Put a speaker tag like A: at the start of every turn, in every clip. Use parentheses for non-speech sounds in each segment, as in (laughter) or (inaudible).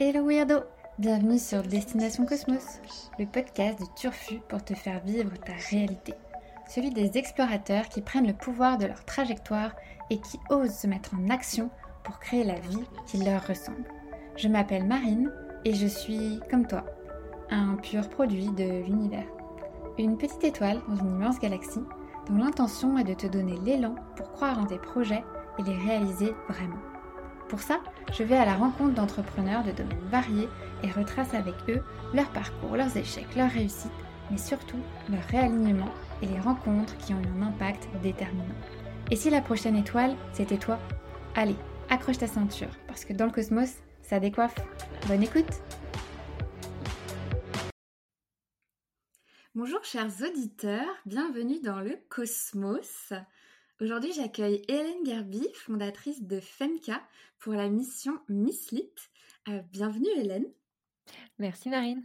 A: Hello Weirdo Bienvenue sur Destination Cosmos, le podcast de Turfu pour te faire vivre ta réalité. Celui des explorateurs qui prennent le pouvoir de leur trajectoire et qui osent se mettre en action pour créer la vie qui leur ressemble. Je m'appelle Marine et je suis, comme toi, un pur produit de l'univers. Une petite étoile dans une immense galaxie dont l'intention est de te donner l'élan pour croire en tes projets et les réaliser vraiment. Pour ça, je vais à la rencontre d'entrepreneurs de domaines variés et retrace avec eux leur parcours, leurs échecs, leurs réussites, mais surtout leur réalignement et les rencontres qui ont eu un impact déterminant. Et si la prochaine étoile, c'était toi? Allez, accroche ta ceinture, parce que dans le cosmos, ça décoiffe. Bonne écoute Bonjour chers auditeurs, bienvenue dans le cosmos. Aujourd'hui, j'accueille Hélène Gerby, fondatrice de Femka, pour la mission Misslit. Euh, bienvenue Hélène.
B: Merci Marine.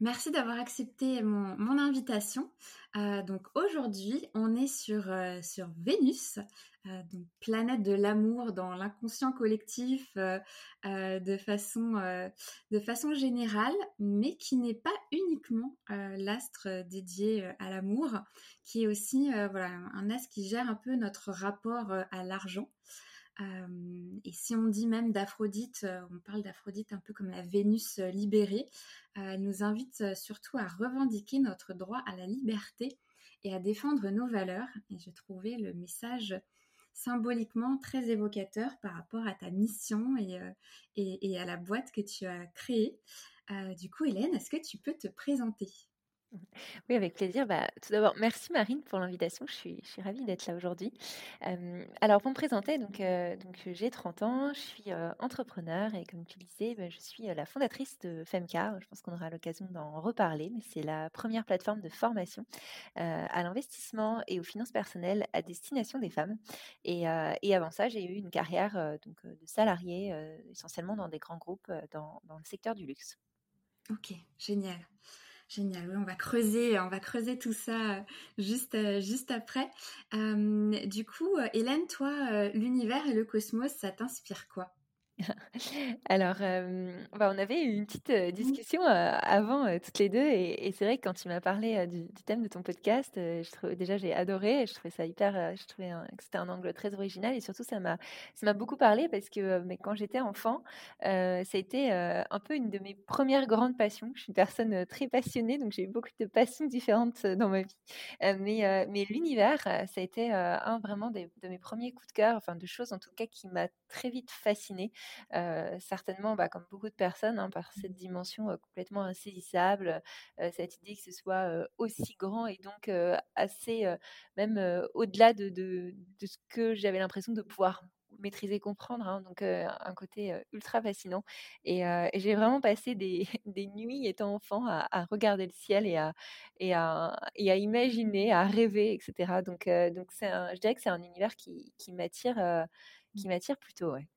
A: Merci d'avoir accepté mon, invitation. Euh, donc aujourd'hui, on est sur, euh, Vénus, donc planète de l'amour dans l'inconscient collectif de, façon, générale, mais qui n'est pas uniquement l'astre dédié à l'amour, qui est aussi un astre qui gère un peu notre rapport à l'argent et si on dit même d'Aphrodite, on parle d'Aphrodite un peu comme la Vénus libérée, elle nous invite surtout à revendiquer notre droit à la liberté et à défendre nos valeurs. Et j'ai trouvé le message symboliquement très évocateur par rapport à ta mission et, à la boîte que tu as créée. du coup, Hélène, est-ce que tu peux te présenter?
B: Oui, avec plaisir. Bah, tout d'abord, merci Marine pour l'invitation. Je suis, ravie d'être là aujourd'hui. alors, pour me présenter, donc, j'ai 30 ans, je suis entrepreneur et comme tu disais, bah, je suis la fondatrice de Femka. Je pense qu'on aura l'occasion d'en reparler, mais c'est la première plateforme de formation à l'investissement et aux finances personnelles à destination des femmes. Et, avant ça, j'ai eu une carrière de salarié essentiellement dans des grands groupes dans le secteur du luxe.
A: Ok, génial. Génial, on va creuser, on va creuser tout ça euh, juste, euh, juste après. Euh, du coup, Hélène, toi, l'univers et le cosmos, ça t'inspire quoi? (laughs)
B: Alors, bah, on avait eu une petite mmh. discussion avant toutes les deux, et, c'est vrai que quand tu m'as parlé du, thème de ton podcast, je déjà j'ai adoré, je trouvais ça hyper, je trouvais que c'était un angle très original, et surtout ça m'a, ça m'a beaucoup parlé parce que mais quand j'étais enfant, ça a été un peu une de mes premières grandes passions. Je suis une personne très passionnée, donc j'ai eu beaucoup de passions différentes dans ma vie, mais mais l'univers, ça a été un vraiment de mes premiers coups de cœur, enfin de choses en tout cas qui m'a très vite fascinée certainement, bah, comme beaucoup de personnes, hein, par cette dimension complètement insaisissable, cette idée que ce soit aussi grand et donc assez, même au-delà de, de, ce que j'avais l'impression de pouvoir maîtriser, comprendre. Hein, donc un côté ultra fascinant. Et, j'ai vraiment passé des, (laughs) des, nuits étant enfant à, regarder le ciel et à, et à, et à imaginer, à rêver, etc. Donc, donc je dirais que c'est un univers qui, qui m'attire, qui m'attire plutôt. Ouais.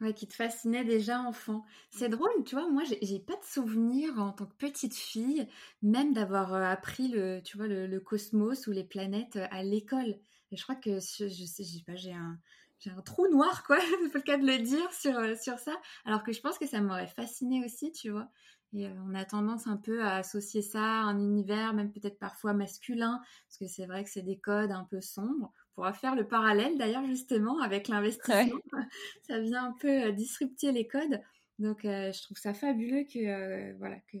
A: Ouais, qui te fascinait déjà enfant. C'est mmh. drôle, tu vois, moi j'ai pas de souvenir en tant que petite fille, même d'avoir appris le, tu vois, le, cosmos ou les planètes à l'école. Et je crois que je, je sais, pas, j'ai un, j'ai un trou noir, quoi, (laughs) c'est pas le cas de le dire sur, sur ça. Alors que je pense que ça m'aurait fasciné aussi, tu vois. Et on a tendance un peu à associer ça à un univers, même peut-être parfois masculin, parce que c'est vrai que c'est des codes un peu sombres pourra faire le parallèle d'ailleurs justement avec l'investissement. (laughs) ça vient un peu disrupter les codes. Donc je trouve ça fabuleux que voilà que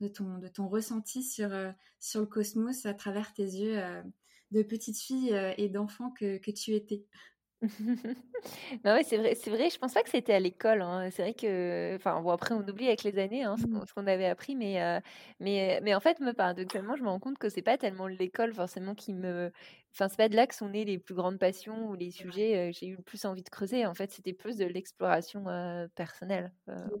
A: de ton de ton ressenti sur sur le cosmos à travers tes yeux de petite fille et d'enfant que, que tu étais. (laughs)
B: bah ouais, c'est vrai, c'est vrai. Je pense pas que c'était à l'école. Hein. C'est vrai que, enfin, bon, après, on oublie avec les années hein, mmh. ce qu'on avait appris, mais, mais, mais en fait, me paradoxalement, je me rends compte que c'est pas tellement l'école forcément qui me, enfin, c'est pas de là que sont nées les plus grandes passions ou les sujets que j'ai eu le plus envie de creuser. En fait, c'était plus de l'exploration personnelle.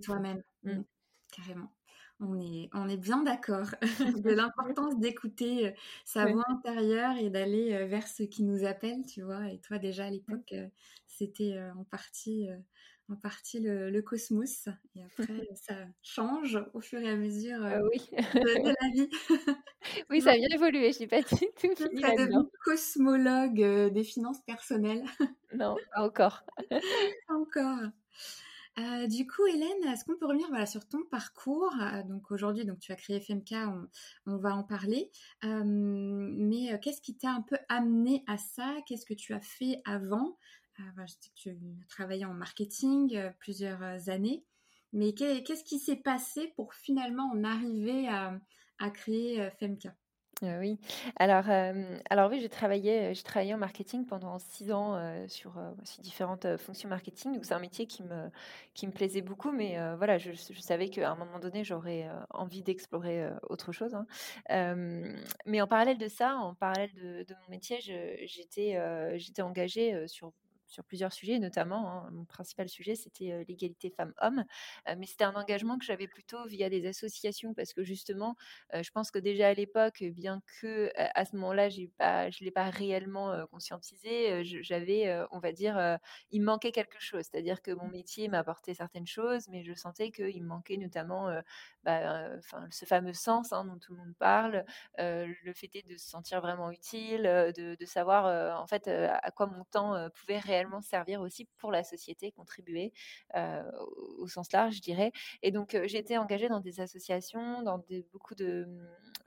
A: toi-même, mmh. Mmh. carrément. On est, on est bien d'accord (laughs) de (laughs) l'importance d'écouter sa voix intérieure et d'aller vers ce qui nous appelle, tu vois. Et toi, déjà à l'époque, c'était en partie, en partie le, cosmos. Et après, (laughs) ça change au fur et à mesure
B: oui.
A: de, la vie.
B: oui, ça a bien évolué. Je n'ai pas du tout fini là-dedans.
A: cosmologue des finances personnelles.
B: non, pas encore.
A: encore. Euh, du coup, Hélène, est-ce qu'on peut revenir sur ton parcours? Euh, Donc aujourd'hui, donc tu as créé FMK, on, va en parler. Euh, mais qu'est-ce qui t'a un peu amené à ça? Qu'est-ce que tu as fait avant? Je sais que tu as travaillé en marketing plusieurs années. Mais qu'est-ce qui s'est passé pour finalement en arriver à, à créer FMK
B: oui. Alors, oui, j'ai travaillé, j'ai travaillé en marketing pendant six ans sur, différentes fonctions marketing. Donc c'est un métier qui me, qui me plaisait beaucoup, mais voilà, je, savais qu'à un moment donné, j'aurais envie d'explorer autre chose. Hein. mais en parallèle de ça, en parallèle de, de mon métier, j'étais, j'étais engagée sur sur plusieurs sujets, notamment hein, mon principal sujet, c'était l'égalité femmes-hommes. mais c'était un engagement que j'avais plutôt via des associations parce que justement, je pense que déjà à l'époque, bien que à ce moment-là, j'ai pas, je l'ai pas réellement conscientisé, j'avais, on va dire, il manquait quelque chose. C'est-à-dire que mon métier m'apportait certaines choses, mais je sentais qu'il me manquait notamment, bah, ce fameux sens hein, dont tout le monde parle, le fait de se sentir vraiment utile, de, de savoir en fait à quoi mon temps pouvait réellement servir aussi pour la société, contribuer au, sens large, je dirais. Et donc, j'ai été engagée dans des associations, dans des, beaucoup de,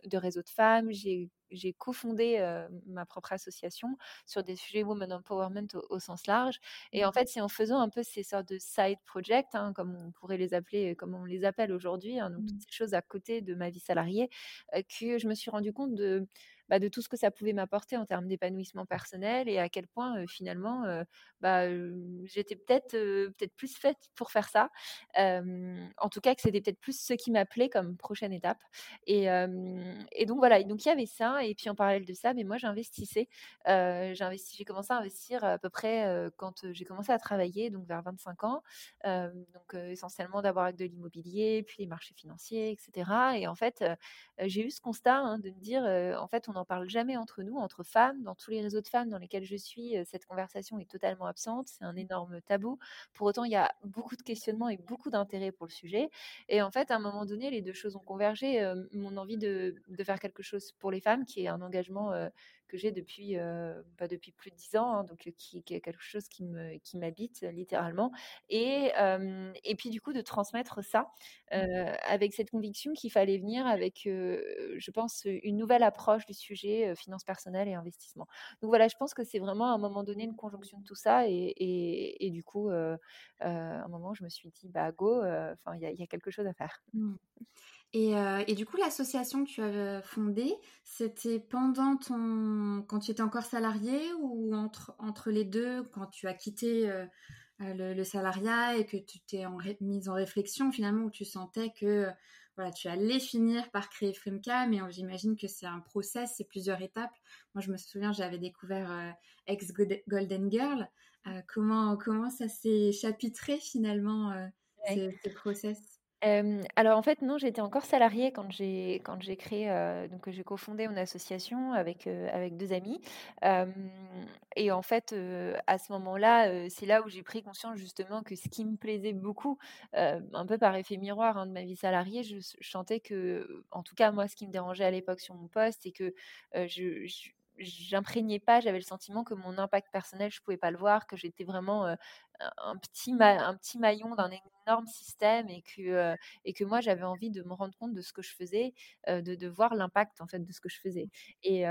B: de réseaux de femmes. J'ai j'ai cofondé ma propre association sur des sujets women empowerment au, sens large. Et en mmh. fait, c'est en faisant un peu ces sortes de side projects, hein, comme on pourrait les appeler, comme on les appelle aujourd'hui, hein, donc toutes mmh. ces choses à côté de ma vie salariée, que je me suis rendu compte de bah, de tout ce que ça pouvait m'apporter en termes d'épanouissement personnel et à quel point finalement bah, j'étais peut-être peut-être plus faite pour faire ça. en tout cas, que c'était peut-être plus ce qui m'appelait comme prochaine étape. Et, et, donc voilà, donc il y avait ça. Et puis en parallèle de ça, mais moi j'investissais. j'ai commencé à investir à peu près quand j'ai commencé à travailler, donc vers 25 ans. donc essentiellement d'abord avec de l'immobilier, puis les marchés financiers, etc. Et en fait, j'ai eu ce constat hein, de me dire, en fait, on n'en parle jamais entre nous, entre femmes. Dans tous les réseaux de femmes dans lesquels je suis, cette conversation est totalement absente. C'est un énorme tabou. Pour autant, il y a beaucoup de questionnements et beaucoup d'intérêt pour le sujet. Et en fait, à un moment donné, les deux choses ont convergé. mon envie de, de, faire quelque chose pour les femmes, qui est un engagement que j'ai depuis, pas depuis plus de dix ans, hein, donc qui, est quelque chose qui me qui m'habite littéralement. Et, et puis du coup de transmettre ça mmh. avec cette conviction qu'il fallait venir avec, je pense, une nouvelle approche du sujet finance personnelle et investissement. Donc voilà, je pense que c'est vraiment à un moment donné une conjonction de tout ça et, et, et du coup, à un moment, je me suis dit, bah go, enfin il y, y, a quelque chose à faire.
A: Mmh. Euh, et, du coup, l'association que tu as fondée, c'était pendant ton... quand tu étais encore salarié ou entre, entre les deux, quand tu as quitté euh, euh, le, salariat et que tu t'es en mise en réflexion finalement, où tu sentais que voilà, tu allais finir par créer Frimka, mais j'imagine que c'est un process, c'est plusieurs étapes. Moi, je me souviens, j'avais découvert Ex Golden Girl. comment, comment ça s'est chapitré finalement, ce, ce process?
B: Alors en fait non, j'étais encore salariée quand j'ai quand j'ai cofondé une association avec, deux amis. et en fait, à ce moment-là, c'est là où j'ai pris conscience justement que ce qui me plaisait beaucoup, un peu par effet miroir, hein, de ma vie salariée, je sentais que en tout cas moi, ce qui me dérangeait à l'époque sur mon poste, c'est que, je j'imprégnais pas, j'avais le sentiment que mon impact personnel, je pouvais pas le voir, que j'étais vraiment un, petit un petit maillon d'un énorme système et que, et que moi j'avais envie de me rendre compte de ce que je faisais, de, de, voir l'impact en fait de ce que je faisais. Et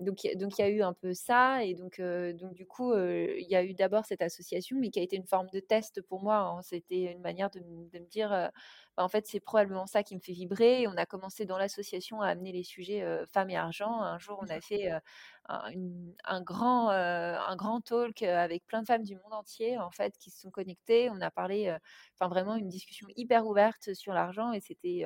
B: donc donc il y a eu un peu ça et donc donc du coup il y a eu d'abord cette association mais qui a été une forme de test pour moi. Hein. C'était une manière de, de me dire bah, en fait, c'est probablement ça qui me fait vibrer. on a commencé dans l'association à amener les sujets femmes et argent. Un jour, on a fait un, grand, un grand talk avec plein de femmes du monde entier, en fait, qui se sont connectées. On a parlé, enfin, vraiment une discussion hyper ouverte sur l'argent et c'était,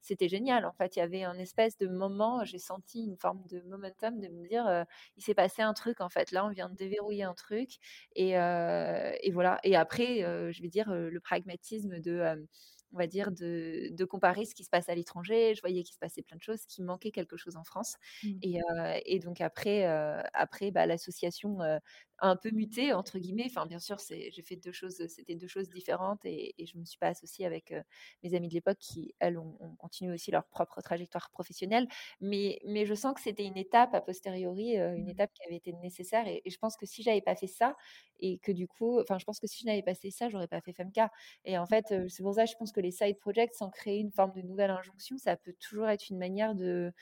B: c'était génial. En fait, il y avait un espèce de moment, j'ai senti une forme de momentum de me dire, il s'est passé un truc, en fait. Là, on vient de déverrouiller un truc. Et, et voilà. Et après, je vais dire, le pragmatisme de on va dire, de, de, comparer ce qui se passe à l'étranger. Je voyais qu'il se passait plein de choses, qu'il manquait quelque chose en France. Mmh. Et, et, donc après, après bah, l'association un peu muté entre guillemets. Enfin, bien sûr, c'est, j'ai fait deux choses, c'était deux choses différentes et, je je me suis pas associée avec mes amies de l'époque qui, elles, ont, continué aussi leur propre trajectoire professionnelle. Mais, mais je sens que c'était une étape a posteriori, une mmh. étape qui avait été nécessaire. Et, je pense que si j'avais pas fait ça et que du coup, enfin, je pense que si je n'avais pas fait ça, j'aurais pas fait FMK. Et en fait, c'est pour ça, je pense que les side projects, sans créer une forme de nouvelle injonction, ça peut toujours être une manière de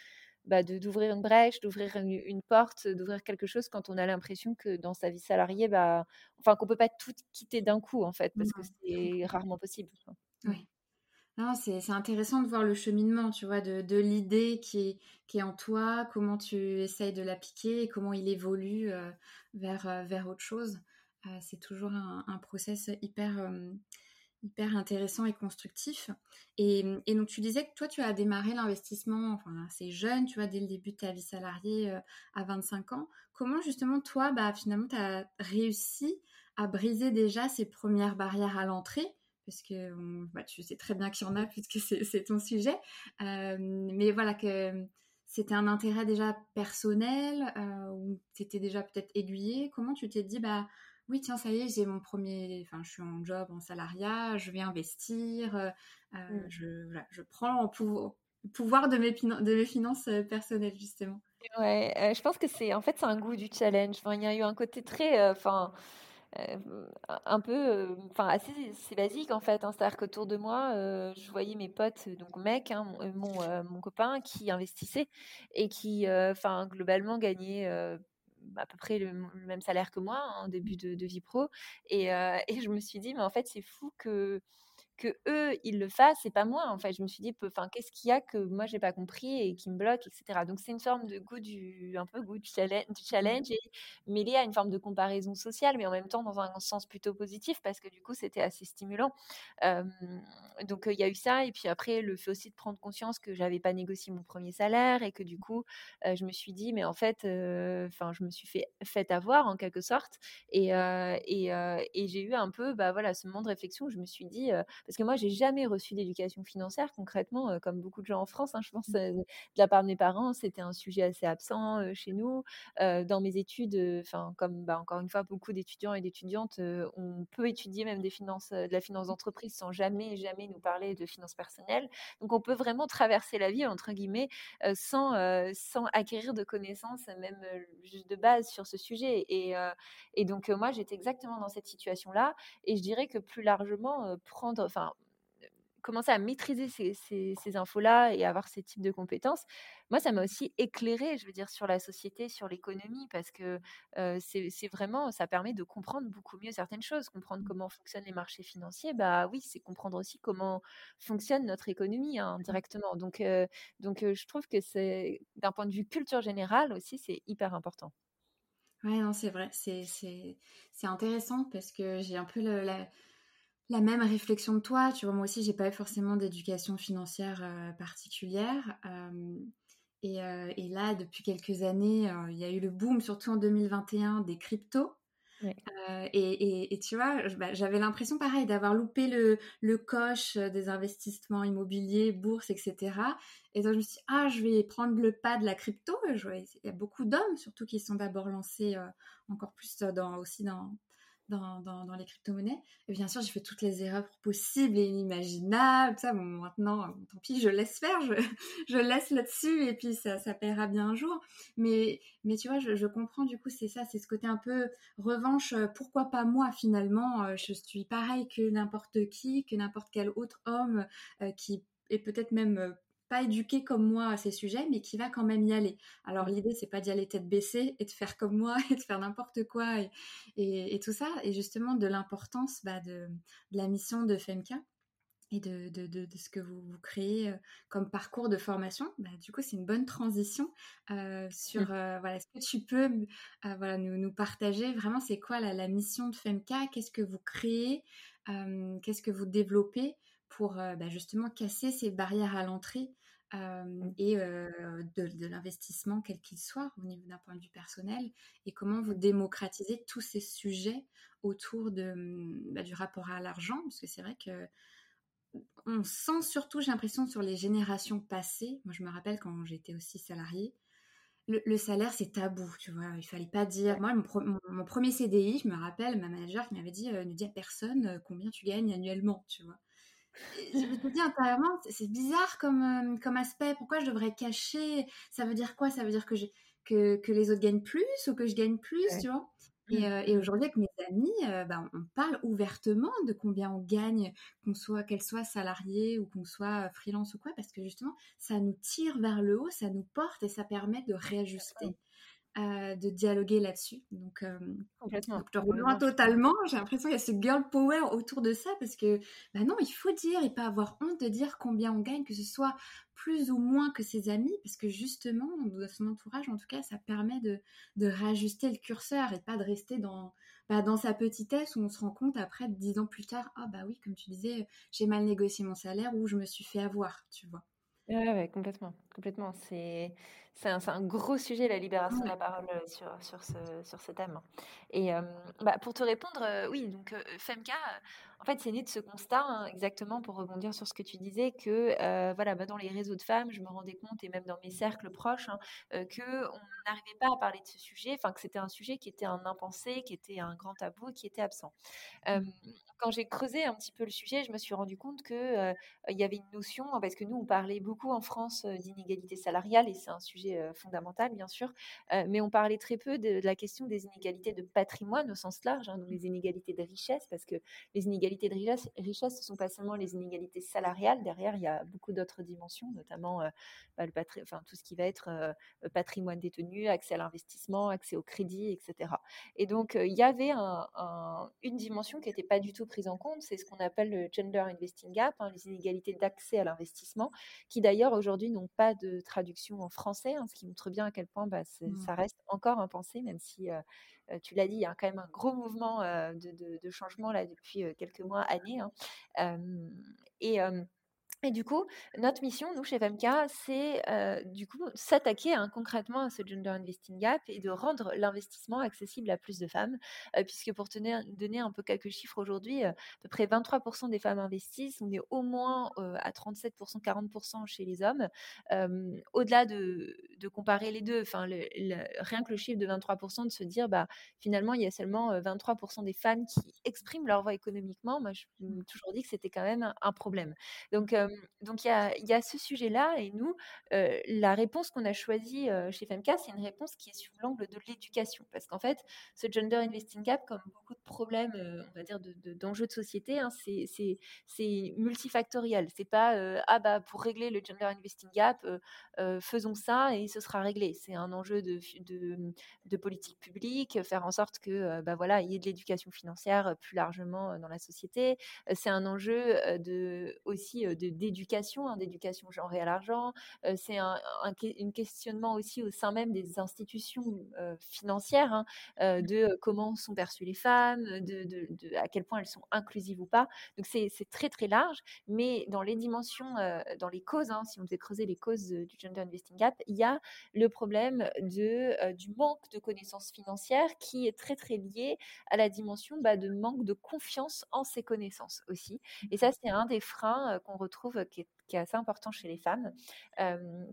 B: bah, d'ouvrir une brèche, d'ouvrir une, porte, d'ouvrir quelque chose quand on a l'impression que dans sa vie salariée, bah, enfin qu'on peut pas tout quitter d'un coup en fait, parce que c'est rarement possible.
A: Oui. Non, c'est intéressant de voir le cheminement, tu vois, de, de l'idée qui, qui est en toi, comment tu essayes de l'appliquer, comment il évolue euh, vers, euh, vers autre chose. Euh, c'est toujours un, un, process hyper, hyper intéressant et constructif. Et, donc, tu disais que toi, tu as démarré l'investissement enfin, assez jeune, tu vois, dès le début de ta vie salariée euh, à 25 ans. Comment, justement, toi, bah, finalement, tu as réussi à briser déjà ces premières barrières à l'entrée? Parce que bah, tu sais très bien qu'il y en a (laughs) puisque c'est ton sujet. Euh, mais voilà, que c'était un intérêt déjà personnel euh, ou tu étais déjà peut-être aiguillé. Comment tu t'es dit, bah oui, tiens, ça y est, j'ai mon premier, enfin, je suis en job, en salariat, je vais investir, euh, euh, mmh. je, je, prends le pouvoir de mes, de mes finances euh, personnelles, justement.
B: Ouais, je pense que c'est, en fait, c'est un goût du challenge. Enfin, il y a eu un côté très, enfin, un peu, enfin, assez, c'est basique, en fait. Hein. C'est-à-dire qu'autour de moi, je voyais mes potes, donc mec, hein, mon, mon, copain, qui investissait et qui, enfin, globalement, gagnait à peu près le, même salaire que moi en début de, vie pro. Et, et, je me suis dit, mais en fait, c'est fou que que eux ils le fassent et pas moi en fait. Je me suis dit enfin qu'est-ce qu'il y a que moi j'ai pas compris et qui me bloque etc donc c'est une forme de goût du un peu goût du challenge, du challenge et mêlé à une forme de comparaison sociale mais en même temps dans un sens plutôt positif parce que du coup c'était assez stimulant. Donc il y a eu ça et puis après le fait aussi de prendre conscience que j'avais pas négocié mon premier salaire et que du coup je me suis dit mais en fait enfin je me suis fait fait avoir en quelque sorte et et, et j'ai eu un peu bah voilà ce moment de réflexion où je me suis dit parce que moi, j'ai jamais reçu d'éducation financière concrètement, euh, comme beaucoup de gens en France. Hein, je pense mmh. euh, de la part de mes parents, c'était un sujet assez absent euh, chez nous. dans mes études, enfin, comme bah, encore une fois, beaucoup d'étudiants et d'étudiantes, on peut étudier même des finances, de la finance d'entreprise sans jamais, jamais nous parler de finances personnelles. Donc, on peut vraiment traverser la vie entre guillemets sans, sans acquérir de connaissances, même juste de base sur ce sujet. Et, et donc, moi, j'étais exactement dans cette situation-là. Et je dirais que plus largement, prendre enfin, commencer à maîtriser ces, infos-là et avoir ces types de compétences, moi, ça m'a aussi éclairé, je veux dire, sur la société, sur l'économie, parce que c'est vraiment, ça permet de comprendre beaucoup mieux certaines choses. Comprendre mmh. comment fonctionnent les marchés financiers, bah oui, c'est comprendre aussi comment fonctionne notre économie hein, mmh. directement. Donc, donc je trouve que c'est, d'un point de vue culture générale aussi, c'est hyper important.
A: Oui, non, c'est vrai. C'est intéressant parce que j'ai un peu la, la même réflexion de toi. Tu vois, moi aussi, j'ai pas forcément d'éducation financière euh, particulière. Euh, euh, et, là, depuis quelques années, il y a eu le boom, surtout en 2021, des cryptos. Et, tu vois, bah, j'avais l'impression, pareil, d'avoir loupé le, le, coche des investissements immobiliers, bourse, etc. Et donc, je me suis dit, ah, je vais prendre le pas de la crypto. il y a beaucoup d'hommes, surtout, qui sont d'abord lancés encore plus dans, aussi dans, dans, dans, les crypto-monnaies. Et bien sûr, j'ai fait toutes les erreurs possibles et inimaginables. Ça, bon, maintenant, tant pis, je laisse faire, je, (laughs) je laisse là-dessus et puis ça, ça paiera bien un jour. Mais, mais tu vois, je, comprends du coup, c'est ça, c'est ce côté un peu revanche. Pourquoi pas moi finalement euh, Je suis pareil que n'importe qui, que n'importe quel autre homme euh, qui est peut-être même euh, pas éduqué comme moi à ces sujets, mais qui va quand même y aller. Alors l'idée, c'est pas d'y aller tête baissée et de faire comme moi (laughs) et de faire n'importe quoi et, tout ça, et justement de l'importance bah, de, la mission de FEMCA et de, ce que vous, vous, créez euh, comme parcours de formation. Bah, du coup, c'est une bonne transition euh, sur, euh, voilà, est-ce que tu peux voilà, nous, partager vraiment c'est quoi la, mission de FEMCA, qu'est-ce que vous créez, qu'est-ce que vous développez pour bah, justement casser ces barrières à l'entrée mmh. et de, l'investissement quel qu'il soit au niveau d'un point de vue personnel et comment vous démocratisez tous ces sujets autour de, mmh, bah, du rapport à l'argent parce que c'est vrai que on sent surtout, j'ai l'impression, sur les générations passées. Moi, je me rappelle quand j'étais aussi salariée, le, salaire, c'est tabou, tu vois. Il fallait pas dire. Moi, mon, premier CDI, je me rappelle, ma manager qui m'avait dit ne dis à personne combien tu gagnes annuellement, tu vois. Je me dis intérieurement, c'est bizarre comme, comme aspect. Pourquoi je devrais cacher? Ça veut dire quoi? Ça veut dire que, que, que les autres gagnent plus ou que je gagne plus, tu vois? Et, mmh. et aujourd'hui, avec mes amis, bah, on parle ouvertement de combien on gagne, qu'on soit, qu'elle soit salariée ou qu'on soit freelance ou quoi, parce que justement, ça nous tire vers le haut, ça nous porte et ça permet de réajuster. Euh, de dialoguer là-dessus. Donc, euh,
B: Complètement.
A: je te rejoins totalement. J'ai l'impression qu'il y a ce girl power autour de ça parce que, bah non, il faut dire et pas avoir honte de dire combien on gagne, que ce soit plus ou moins que ses amis, parce que justement, dans son entourage, en tout cas, ça permet de, de réajuster le curseur et pas de rester dans, bah, dans sa petitesse où on se rend compte après, dix ans plus tard, ah bah oui, comme tu disais, j'ai mal négocié mon salaire ou je me suis fait avoir, tu vois.
B: Ouais, ouais, complètement, complètement. C'est c'est un, un gros sujet, la libération de la parole sur, sur, ce, sur ce thème. Et bah, pour te répondre, oui, donc Femka, en fait, c'est né de ce constat, hein, exactement pour rebondir sur ce que tu disais, que voilà, bah, dans les réseaux de femmes, je me rendais compte, et même dans mes cercles proches, hein, que on n'arrivait pas à parler de ce sujet, enfin que c'était un sujet qui était un impensé, qui était un grand tabou, qui était absent. Mmh. quand j'ai creusé un petit peu le sujet, je me suis rendu compte que il y avait une notion, parce que nous, on parlait beaucoup en France d'inégalité salariale, et c'est un sujet fondamentale, bien sûr, mais on parlait très peu de, la question des inégalités de patrimoine au sens large, hein, donc les inégalités de richesse, parce que les inégalités de richesse, richesse, ce sont pas seulement les inégalités salariales, derrière, il y a beaucoup d'autres dimensions, notamment bah, tout ce qui va être patrimoine détenu, accès à l'investissement, accès au crédit, etc. Et donc, il y avait une dimension qui n'était pas du tout prise en compte, c'est ce qu'on appelle le gender investing gap, hein, les inégalités d'accès à l'investissement, qui d'ailleurs aujourd'hui n'ont pas de traduction en français, Hein, ce qui montre bien à quel point bah, mmh. ça reste encore impensé, même si tu l'as dit, il y a quand même un gros mouvement de, changement là depuis quelques mois, années. Hein. et et du coup, notre mission, nous, chez FMK, c'est du coup s'attaquer hein, concrètement à ce gender investing gap et de rendre l'investissement accessible à plus de femmes, puisque pour tenir, donner un peu quelques chiffres aujourd'hui, à peu près 23% des femmes investissent, on est au moins à 37%, 40% chez les hommes. Au-delà de, de, comparer les deux, enfin, rien que le chiffre de 23%, de se dire, bah, finalement, il y a seulement 23% des femmes qui expriment leur voix économiquement, moi, je me toujours dit que c'était quand même un, problème. Donc, donc il y a, ce sujet-là et nous, la réponse qu'on a choisie chez FEMCA, c'est une réponse qui est sous l'angle de l'éducation. Parce qu'en fait, ce gender investing gap, comme beaucoup de problèmes, on va dire, d'enjeux de, société, hein, c'est multifactoriel. C'est pas ah bah pour régler le gender investing gap, faisons ça et ce sera réglé. C'est un enjeu de, de, politique publique, faire en sorte que bah voilà, il y ait de l'éducation financière plus largement dans la société. C'est un enjeu de aussi de d'éducation, hein, d'éducation genrée à l'argent. c'est un, questionnement aussi au sein même des institutions financières hein, mmh. de comment sont perçues les femmes, de, à quel point elles sont inclusives ou pas. Donc c'est très très large, mais dans les dimensions, dans les causes, hein, si on devait creuser les causes du gender investing gap, il y a le problème de, du manque de connaissances financières qui est très très lié à la dimension bah, de manque de confiance en ses connaissances aussi. Et ça, c'est un des freins qu'on retrouve curva que qui est, assez important chez les femmes.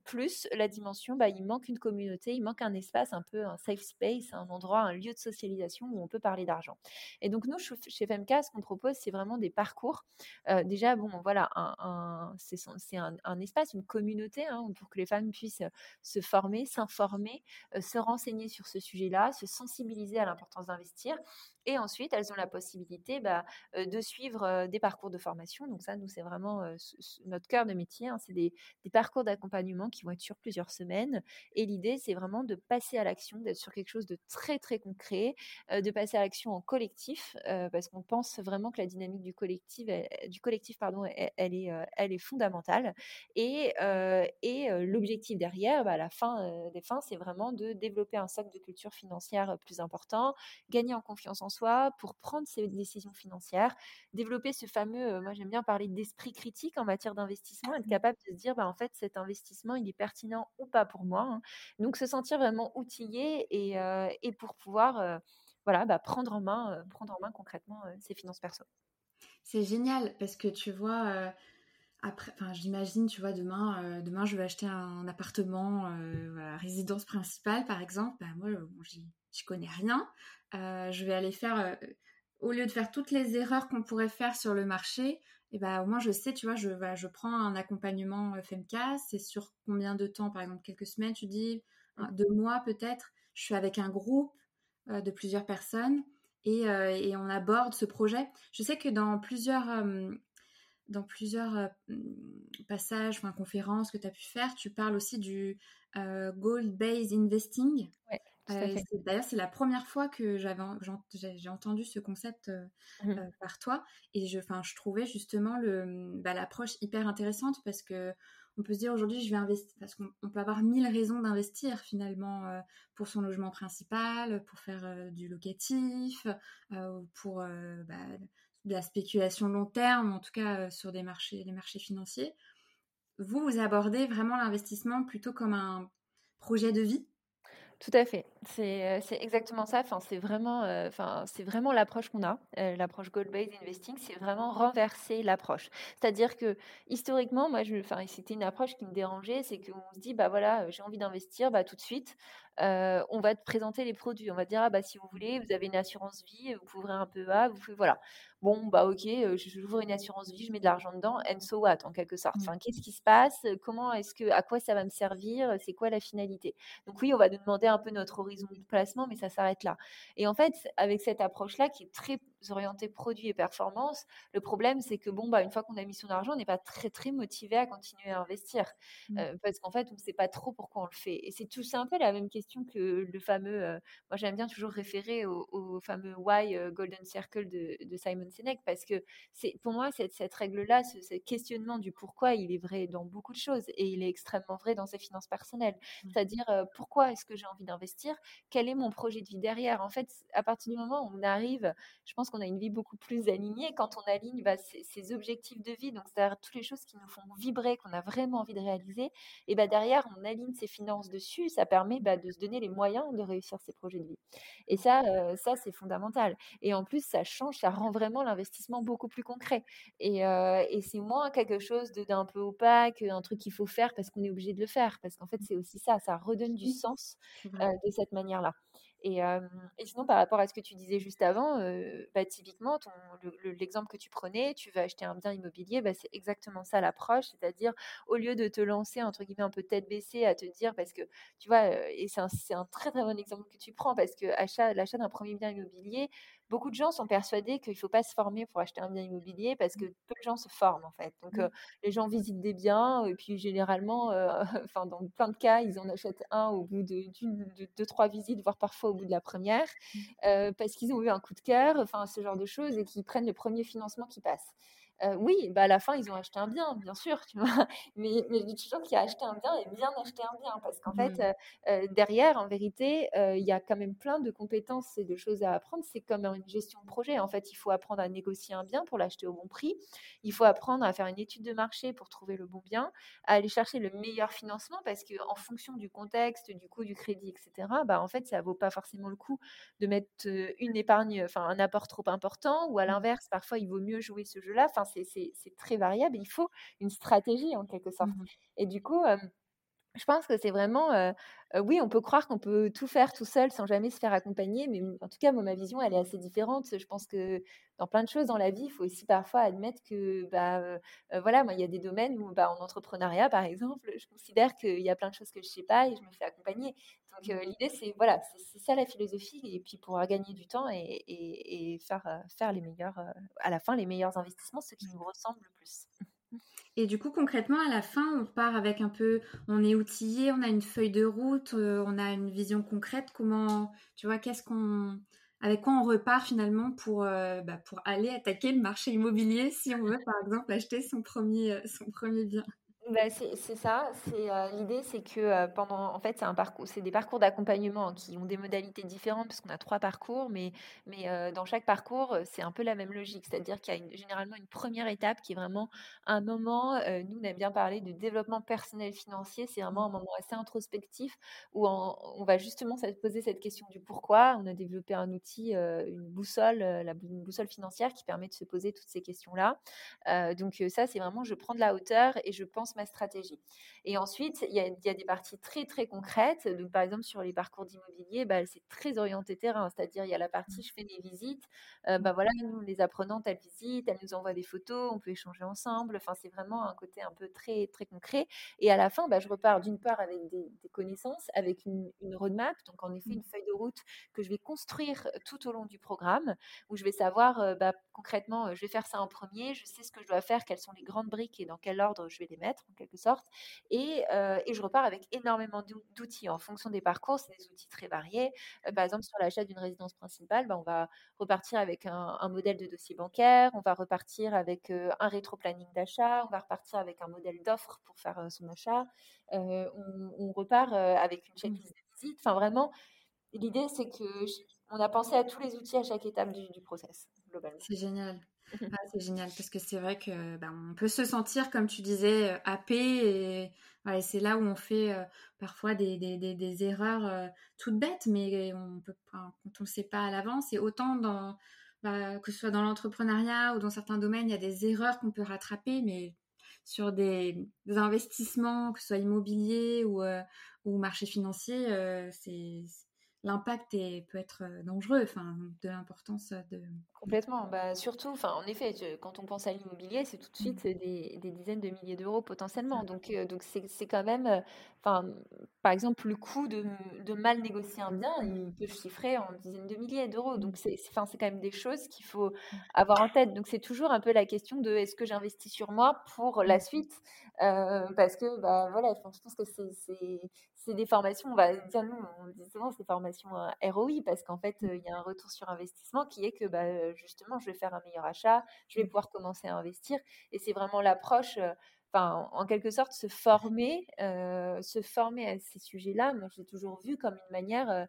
B: plus la dimension, bah, il manque une communauté, il manque un espace, un peu un safe space, un endroit, un lieu de socialisation où on peut parler d'argent. Et donc nous, chez FMK, ce qu'on propose, c'est vraiment des parcours. déjà, bon, voilà, c'est un, un, espace, une communauté hein, pour que les femmes puissent se former, s'informer, se renseigner sur ce sujet-là, se sensibiliser à l'importance d'investir. Et ensuite, elles ont la possibilité bah, de suivre des parcours de formation. Donc ça, nous, c'est vraiment notre cœur de métier. Hein. C'est des, parcours d'accompagnement qui vont être sur plusieurs semaines. Et l'idée, c'est vraiment de passer à l'action, d'être sur quelque chose de très, très concret, de passer à l'action en collectif, parce qu'on pense vraiment que la dynamique du collectif, du collectif pardon, elle, est, elle est fondamentale. Et, et l'objectif derrière, bah, à la fin des fins, c'est vraiment de développer un socle de culture financière plus important, gagner en confiance en soi pour prendre ses décisions financières, développer ce fameux, moi j'aime bien parler d'esprit critique en matière d'investissement, être mmh. capable de se dire, bah, en fait, cet investissement, il est pertinent ou pas pour moi. Hein. Donc se sentir vraiment outillé et, et pour pouvoir voilà, bah, prendre, en main, prendre en main concrètement ses finances perso.
A: C'est génial parce que tu vois, après, j'imagine, tu vois, demain, euh, demain, je vais acheter un, appartement, euh, résidence principale, par exemple. Bah, moi, bon, j'y connais rien. je vais aller faire, au lieu de faire toutes les erreurs qu'on pourrait faire sur le marché, et bah, au moins, je sais, tu vois, je, je prends un accompagnement FMK. C'est sur combien de temps, par exemple, quelques semaines, tu dis, deux mois peut-être. Je suis avec un groupe de plusieurs personnes et, et, on aborde ce projet. Je sais que dans plusieurs dans plusieurs euh, passages, conférences que tu as pu faire, tu parles aussi du euh, gold-based investing. Euh, d'ailleurs, c'est la première fois que j'avais, j'ai entendu ce concept mmh par toi. Et je, je trouvais justement le, mm, bah, l'approche hyper intéressante parce que on peut se dire aujourd'hui, je vais investir, parce qu'on peut avoir mille raisons d'investir finalement pour son logement principal, pour faire du locatif, pour bah, de la spéculation long terme, en tout cas euh, sur des marchés, les marchés financiers. Vous, vous abordez vraiment l'investissement plutôt comme un projet de vie
B: tout à fait. C'est, c'est exactement ça. Enfin, c'est vraiment, euh, vraiment l'approche qu'on a. Euh, l'approche goal-based investing, c'est vraiment renverser l'approche. C'est-à-dire que historiquement, moi, c'était une approche qui me dérangeait, c'est qu'on se dit, bah voilà, j'ai envie d'investir, bah tout de suite, on va te présenter les produits. On va te dire, ah, bah si vous voulez, vous avez une assurance vie, vous pouvez ouvrir un PEA, vous pouvez, voilà bon, bah ok, j'ouvre une assurance vie, je mets de l'argent dedans, and so what, en quelque sorte. Mmh. Enfin, qu'est-ce qui se passe? Comment est-ce que, à quoi ça va me servir? C'est quoi la finalité? Donc oui, on va nous demander un peu notre horizon de placement, mais ça s'arrête là. Et en fait, avec cette approche-là, qui est très orientée produit et performance, le problème, c'est que bon, bah une fois qu'on a mis son argent, on n'est pas très très motivé à continuer à investir, mmh. parce qu'en fait, on ne sait pas trop pourquoi on le fait. Et c'est tout, c'est un peu la même question que le fameux. moi, j'aime bien toujours référer au, fameux Why Golden Circle de, de Simon parce que c'est pour moi cette, cette règle-là, ce, questionnement du pourquoi, il est vrai dans beaucoup de choses et il est extrêmement vrai dans ses finances personnelles. Mmh. C'est-à-dire euh, pourquoi est-ce que j'ai envie d'investir? Quel est mon projet de vie derrière? En fait, à partir du moment où on arrive, je pense qu'on a une vie beaucoup plus alignée quand on aligne bah, ses, objectifs de vie, donc c'est-à-dire toutes les choses qui nous font vibrer, qu'on a vraiment envie de réaliser. Et bah derrière, on aligne ses finances dessus, ça permet bah, de se donner les moyens de réussir ses projets de vie. Et ça, euh, ça c'est fondamental. Et en plus, ça change, ça rend vraiment l'investissement beaucoup plus concret. Et, et c'est moins quelque chose d'un peu opaque, un truc qu'il faut faire parce qu'on est obligé de le faire. Parce qu'en fait, c'est aussi ça, ça redonne du sens de cette manière-là. Et, sinon, par rapport à ce que tu disais juste avant, bah, typiquement, l'exemple que tu prenais, tu vas acheter un bien immobilier, bah, c'est exactement ça l'approche, c'est-à-dire au lieu de te lancer entre guillemets un peu tête baissée à te dire, parce que tu vois, et c'est un, un, très très bon exemple que tu prends, parce que l'achat d'un premier bien immobilier, beaucoup de gens sont persuadés qu'il ne faut pas se former pour acheter un bien immobilier parce que mmh. peu de gens se forment en fait. Donc mmh. les gens visitent des biens et puis généralement, (laughs) enfin dans plein de cas, ils en achètent un au bout de, de deux, trois visites, voire parfois au bout de la première, mmh. parce qu'ils ont eu un coup de cœur, enfin ce genre de choses et qu'ils prennent le premier financement qui passe oui, bah à la fin, ils ont acheté un bien, bien sûr, tu vois. (laughs) Mais, mais je dis toujours qui a acheté un bien et bien acheté un bien. Parce qu'en fait, mmh. derrière, en vérité, il y a quand même plein de compétences et de choses à apprendre. C'est comme une gestion de projet. En fait, il faut apprendre à négocier un bien pour l'acheter au bon prix. Il faut apprendre à faire une étude de marché pour trouver le bon bien, à aller chercher le meilleur financement parce qu'en fonction du contexte, du coût du crédit, etc., bah, en fait, ça vaut pas forcément le coup de mettre une épargne, enfin un apport trop important ou à mmh. l'inverse, parfois, il vaut mieux jouer ce jeu-là. Enfin, c'est très variable. il faut une stratégie en quelque sorte. Mmh et du coup, je pense que c'est vraiment, oui, on peut croire qu'on peut tout faire tout seul sans jamais se faire accompagner, mais en tout cas, moi, ma vision, elle est assez différente. Je pense que dans plein de choses dans la vie, il faut aussi parfois admettre que, bah, voilà, moi, il y a des domaines où, bah, en entrepreneuriat, par exemple, je considère qu'il y a plein de choses que je ne sais pas et je me fais accompagner. Donc, l'idée, c'est, voilà, c'est ça la philosophie, et puis pour gagner du temps et, et faire, faire les meilleurs, à la fin, les meilleurs investissements, ceux qui nous ressemblent le plus.
A: Et du coup, concrètement, à la fin, on part avec un peu, on est outillé, on a une feuille de route, euh, on a une vision concrète. Comment, tu vois, qu'est-ce qu'on, avec quoi on repart finalement pour, euh, bah, aller attaquer le marché immobilier si on veut, par exemple, acheter son premier, euh, son premier bien?
B: Bah, c'est ça, heu, l'idée c'est que, heu, pendant en fait, c'est un parcours c'est des parcours d'accompagnement qui ont des modalités différentes puisqu'on a 3 parcours, mais heu, dans chaque parcours, c'est un peu la même logique. C'est-à-dire qu'il y a généralement une première étape qui est vraiment un moment, nous on aime bien parler de développement personnel financier. C'est vraiment un moment assez introspectif où on va justement se poser cette question du pourquoi. On a développé un outil, une boussole, la une boussole financière qui permet de se poser toutes ces questions-là. Donc, ça c'est vraiment je prends de la hauteur et je pense ma stratégie. Et ensuite, il y a, il y a des parties très très concrètes. Donc, par exemple, sur les parcours d'immobilier, bah, c'est très orienté terrain. C'est-à-dire, il y a la partie je fais des visites. Euh, bah voilà, nous, les apprenantes, elles visitent, elles nous envoient des photos, on peut échanger ensemble. Enfin, c'est vraiment un côté un peu très très concret. Et à la fin, bah, je repars d'une part avec des, des connaissances, avec une, une, roadmap. Donc, en effet, une feuille de route que je vais construire tout au long du programme, où je vais savoir euh, bah, concrètement, je vais faire ça en premier. Je sais ce que je dois faire, quelles sont les grandes briques et dans quel ordre je vais les mettre en quelque sorte. Et, euh, et je repars avec énormément d'outils en fonction des parcours. C'est des outils très variés. Euh, par exemple, sur l'achat d'une résidence principale, ben, on va repartir avec un, un, modèle de dossier bancaire, on va repartir avec euh, un rétro-planning d'achat, on va repartir avec un modèle d'offre pour faire son achat. On, on, repart avec une checklist de visite. Enfin, vraiment, l'idée, c'est que on a pensé à tous les outils à chaque étape du, du process, globalement.
A: C'est génial. Ah, c'est génial parce que c'est vrai que bah, on peut se sentir, comme tu disais, happé et, c'est là où on fait parfois des, des, des, des erreurs toutes bêtes, mais on peut quand on ne sait pas à l'avance. Et autant dans bah, que ce soit dans l'entrepreneuriat ou dans certains domaines, il y a des erreurs qu'on peut rattraper, mais sur des, investissements, que ce soit immobilier ou, ou marché financier, c'est l'impact peut être dangereux, enfin, de l'importance de...
B: Complètement, bah, surtout, enfin, en effet, quand on pense à l'immobilier, c'est tout de suite des, des, dizaines de milliers d'euros potentiellement. Donc, euh, donc c'est, quand même, enfin, par exemple, le coût de, de, mal négocier un bien, il peut chiffrer en dizaines de milliers d'euros. Donc, c'est, enfin, c'est quand même des choses qu'il faut avoir en tête. Donc, c'est toujours un peu la question de est-ce que j'investis sur moi pour la suite? Euh, Parce que, bah, voilà, je pense que c'est, c'est, c'est des formations, on va dire, nous, on dit souvent, c'est des formations ROI, parce qu'en fait, il y a un retour sur investissement qui est que, bah, justement, je vais faire un meilleur achat, je vais pouvoir commencer à investir. Et c'est vraiment l'approche, enfin, en quelque sorte, se former, euh, se former à ces sujets-là. Moi, j'ai toujours vu comme une manière euh,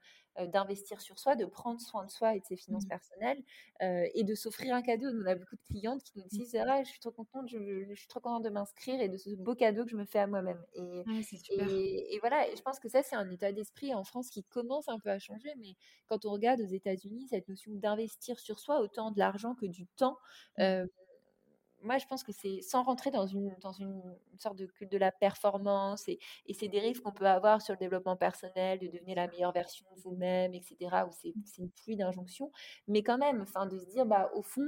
B: d'investir sur soi, de prendre soin de soi et de ses finances mmh. personnelles et de s'offrir un cadeau. On a beaucoup de clientes qui nous mmh. disent ah, je suis trop contente, je, je suis trop contente de m'inscrire et de ce beau cadeau que je me fais à moi-même. Et, et, et, voilà, et je pense que ça, c'est un état d'esprit en France qui commence un peu à changer, mais quand on regarde aux États-Unis, cette notion d'investir sur soi, autant de l'argent que du temps, mmh. euh, moi, je pense que c'est sans rentrer dans une, dans une sorte de culte de la performance et, et ces dérives qu'on peut avoir sur le développement personnel, de devenir la meilleure version de vous-même, etc., où c'est une pluie d'injonctions. Mais quand même, enfin, de se dire, bah, au fond,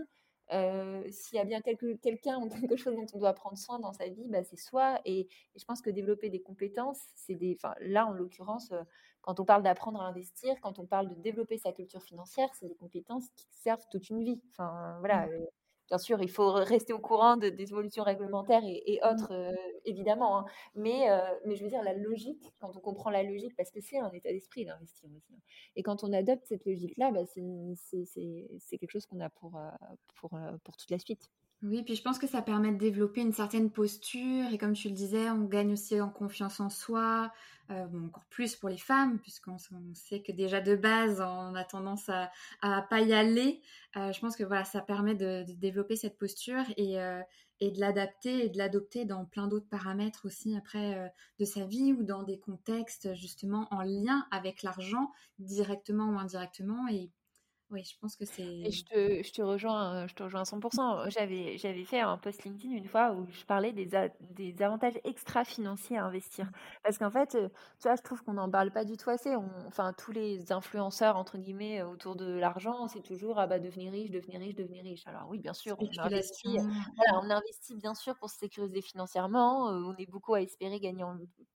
B: euh, s'il y a bien quelqu'un ou (laughs) quelque chose dont on doit prendre soin dans sa vie, bah, c'est soi. Et, et, je pense que développer des compétences, c'est des. Enfin, là, en l'occurrence, euh, quand on parle d'apprendre à investir, quand on parle de développer sa culture financière, c'est des compétences qui servent toute une vie. Enfin, voilà. Euh, Bien sûr, il faut rester au courant de, des évolutions réglementaires et, et mmh. autres, euh, évidemment. Hein. Mais, euh, mais je veux dire, la logique, quand on comprend la logique, parce que c'est un état d'esprit d'investir aussi. Hein. Et quand on adopte cette logique-là, bah, c'est quelque chose qu'on a pour, euh, pour, pour toute la suite.
A: Oui, puis je pense que ça permet de développer une certaine posture et comme tu le disais, on gagne aussi en confiance en soi, euh, encore plus pour les femmes puisqu'on sait que déjà de base on a tendance à, à pas y aller. Euh, je pense que voilà, ça permet de, développer cette posture et, euh, et de l'adapter et de l'adopter dans plein d'autres paramètres aussi après de sa vie ou dans des contextes justement en lien avec l'argent directement ou indirectement et oui, je pense que c'est.
B: Je te, je te rejoins, je te rejoins à 100%. J'avais, j'avais fait un post LinkedIn une fois où je parlais des, des avantages extra-financiers à investir. Parce qu'en fait, tu vois, je trouve qu'on n'en parle pas du tout assez. On, enfin, tous les influenceurs, entre guillemets, autour de l'argent, c'est toujours, ah bah, devenir riche, devenir riche, devenir riche. Alors oui, bien sûr, on investit, voilà, on investit bien sûr pour se sécuriser financièrement. on est beaucoup à espérer gagner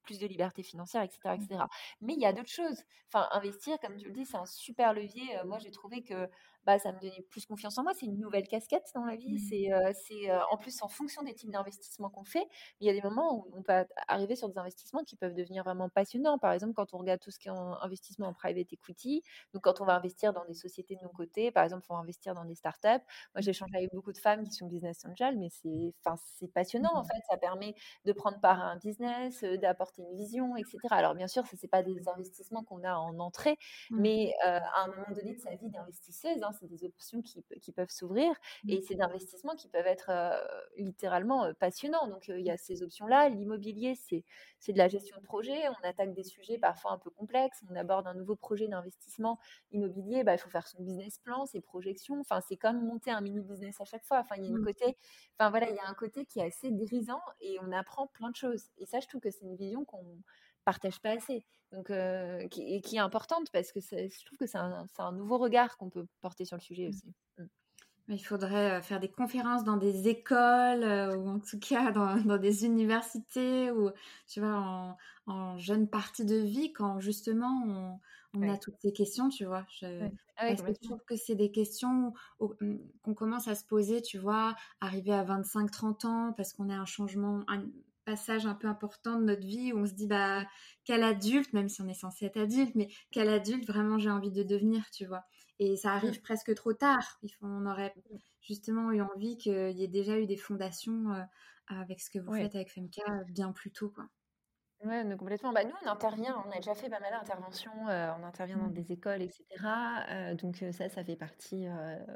B: plus de liberté financière, etc., etc. Mais il y a d'autres choses. Enfin, investir, comme tu le dis, c'est un super levier. moi, j'ai trouvé que bah, ça me donnait plus confiance en moi. C'est une nouvelle casquette dans la vie. Mmh. C'est, euh, c'est euh, en plus en fonction des types d'investissements qu'on fait. Il y a des moments où on peut arriver sur des investissements qui peuvent devenir vraiment passionnants. Par exemple, quand on regarde tout ce qui est en investissement en private equity, donc quand on va investir dans des sociétés de nos côtés, par exemple, va investir dans des startups. Moi, j'échange avec beaucoup de femmes qui sont business angel, mais c'est, enfin, c'est passionnant en mmh. fait. Ça permet de prendre part à un business, euh, d'apporter une vision, etc. Alors bien sûr, ce c'est pas des investissements qu'on a en entrée, mmh. mais à un moment donné de sa vie d'investisseuse, hein, c'est des options qui, qui peuvent s'ouvrir et mmh. c'est d'investissements qui peuvent être littéralement passionnants. Donc il y a ces options-là. L'immobilier, c'est c'est de la gestion de projet. On attaque des sujets parfois un peu complexes. On aborde un nouveau projet d'investissement immobilier. Bah, il faut faire son business plan, ses projections. Enfin, c'est comme monter un mini business à chaque fois. Enfin, il y a une mmh. côté, enfin voilà, il y a un côté qui est assez grisant et on apprend plein de choses. Et ça, je trouve que c'est une vision qu'on partage pas assez. Donc, euh, qui, et qui est importante parce que je trouve que c'est un, un, nouveau regard qu'on peut porter sur le sujet mmh. aussi. Mmh.
A: Il faudrait euh, faire des conférences dans des écoles euh, ou en tout cas (laughs) dans, dans, des universités ou tu vois en, en, jeune partie de vie quand justement on, on a toutes ces questions, tu vois. Je, ah parce que je trouve que c'est des questions mmh, qu'on commence à se poser, tu vois, arriver à 25-30 ans parce qu'on a un changement, passage un peu important de notre vie où on se dit bah quel adulte, même si on est censé être adulte, mais quel adulte vraiment j'ai envie de devenir, tu vois. Et ça arrive mmh. presque trop tard. On aurait mmh. justement eu envie qu'il y ait déjà eu des fondations euh, avec ce que vous faites avec FMK bien plus tôt, quoi.
B: Ouais, complètement. Bah, nous, on intervient, on a déjà fait pas mal d'interventions, euh, on intervient dans mmh. des écoles, etc. Euh, donc ça, ça fait partie,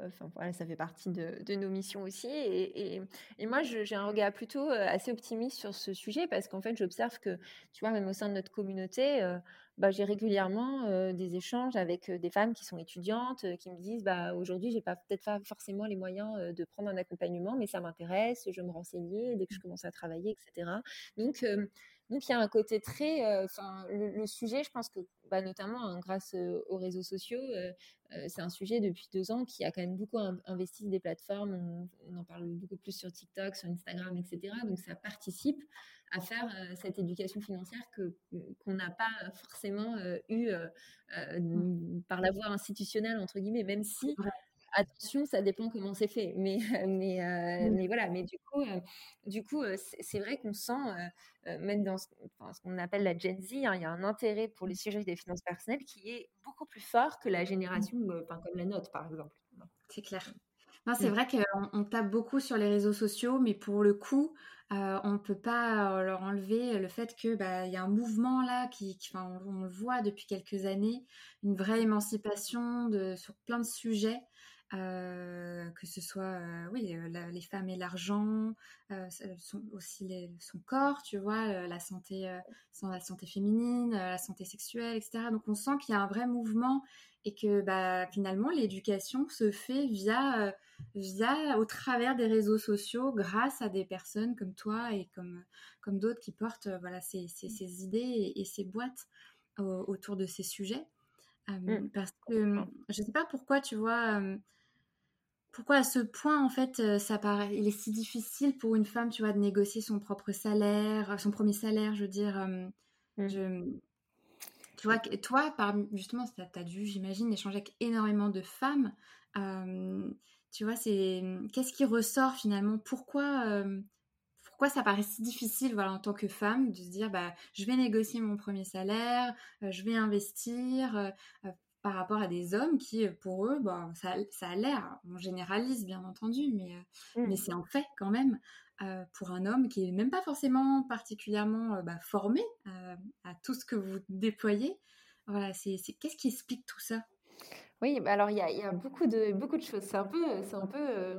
B: enfin voilà, ça fait partie de, de nos missions aussi. Et, et, et moi, j'ai un regard plutôt assez optimiste sur ce sujet parce qu'en fait, j'observe que, tu vois, même au sein de notre communauté, bah, j'ai régulièrement des échanges avec des femmes qui sont étudiantes, qui me disent bah, aujourd'hui, j'ai pas peut-être pas forcément les moyens de prendre un accompagnement, mais ça m'intéresse, je me renseigner dès que je commence à travailler, etc. Donc, donc il y a un côté très, enfin le, sujet, je pense que bah, notamment hein, grâce aux réseaux sociaux, c'est un sujet depuis deux ans qui a quand même beaucoup investi des plateformes. On, on, en parle beaucoup plus sur TikTok, sur Instagram, etc. Donc ça participe à faire cette éducation financière que qu'on n'a pas forcément eu par la voie institutionnelle entre guillemets, même si attention, ça dépend comment c'est fait. Mais, mais, mmh. mais voilà, mais du coup, du coup c'est vrai qu'on sent, même dans ce, qu'on appelle la Gen Z, hein, il y a un intérêt pour les sujets des finances personnelles qui est beaucoup plus fort que la mmh. génération comme la nôtre, par exemple.
A: C'est clair. c'est vrai qu'on on tape beaucoup sur les réseaux sociaux, mais pour le coup, euh, on ne peut pas leur enlever le fait que bah, y a un mouvement là qui, on, le voit depuis quelques années, une vraie émancipation de, sur plein de sujets. Euh, que ce soit oui les femmes et l'argent aussi son corps tu vois la santé la santé féminine la santé sexuelle etc donc on sent qu'il y a un vrai mouvement et que bah, finalement l'éducation se fait via, euh, via au travers des réseaux sociaux grâce à des personnes comme toi et comme, comme d'autres qui portent euh, voilà, ces, ces, ces idées et, ces boîtes autour de ces sujets. Euh, mmh. Parce que je ne sais pas pourquoi tu vois pourquoi à ce point en fait ça paraît il est si difficile pour une femme tu vois de négocier son propre salaire son premier salaire je veux dire mmh. je, tu vois, toi, par, justement, tu as dû, j'imagine, échanger avec énormément de femmes. Euh, tu vois, c'est qu'est-ce qui ressort finalement? Pourquoi, euh, pourquoi ça paraît si difficile, voilà, en tant que femme, de se dire, bah, je vais négocier mon premier salaire, euh, je vais investir par rapport à des hommes qui, pour eux, bah, ça, ça a l'air, on généralise bien entendu, mais, mmh. mais c'est un fait quand même. Euh, pour un homme qui est même pas forcément particulièrement euh, bah, formé euh, à tout ce que vous déployez. Voilà, c'est qu'est-ce qui explique tout ça?
B: Oui, bah, alors il y a, y a, beaucoup de beaucoup de choses. C'est un peu, c'est un peu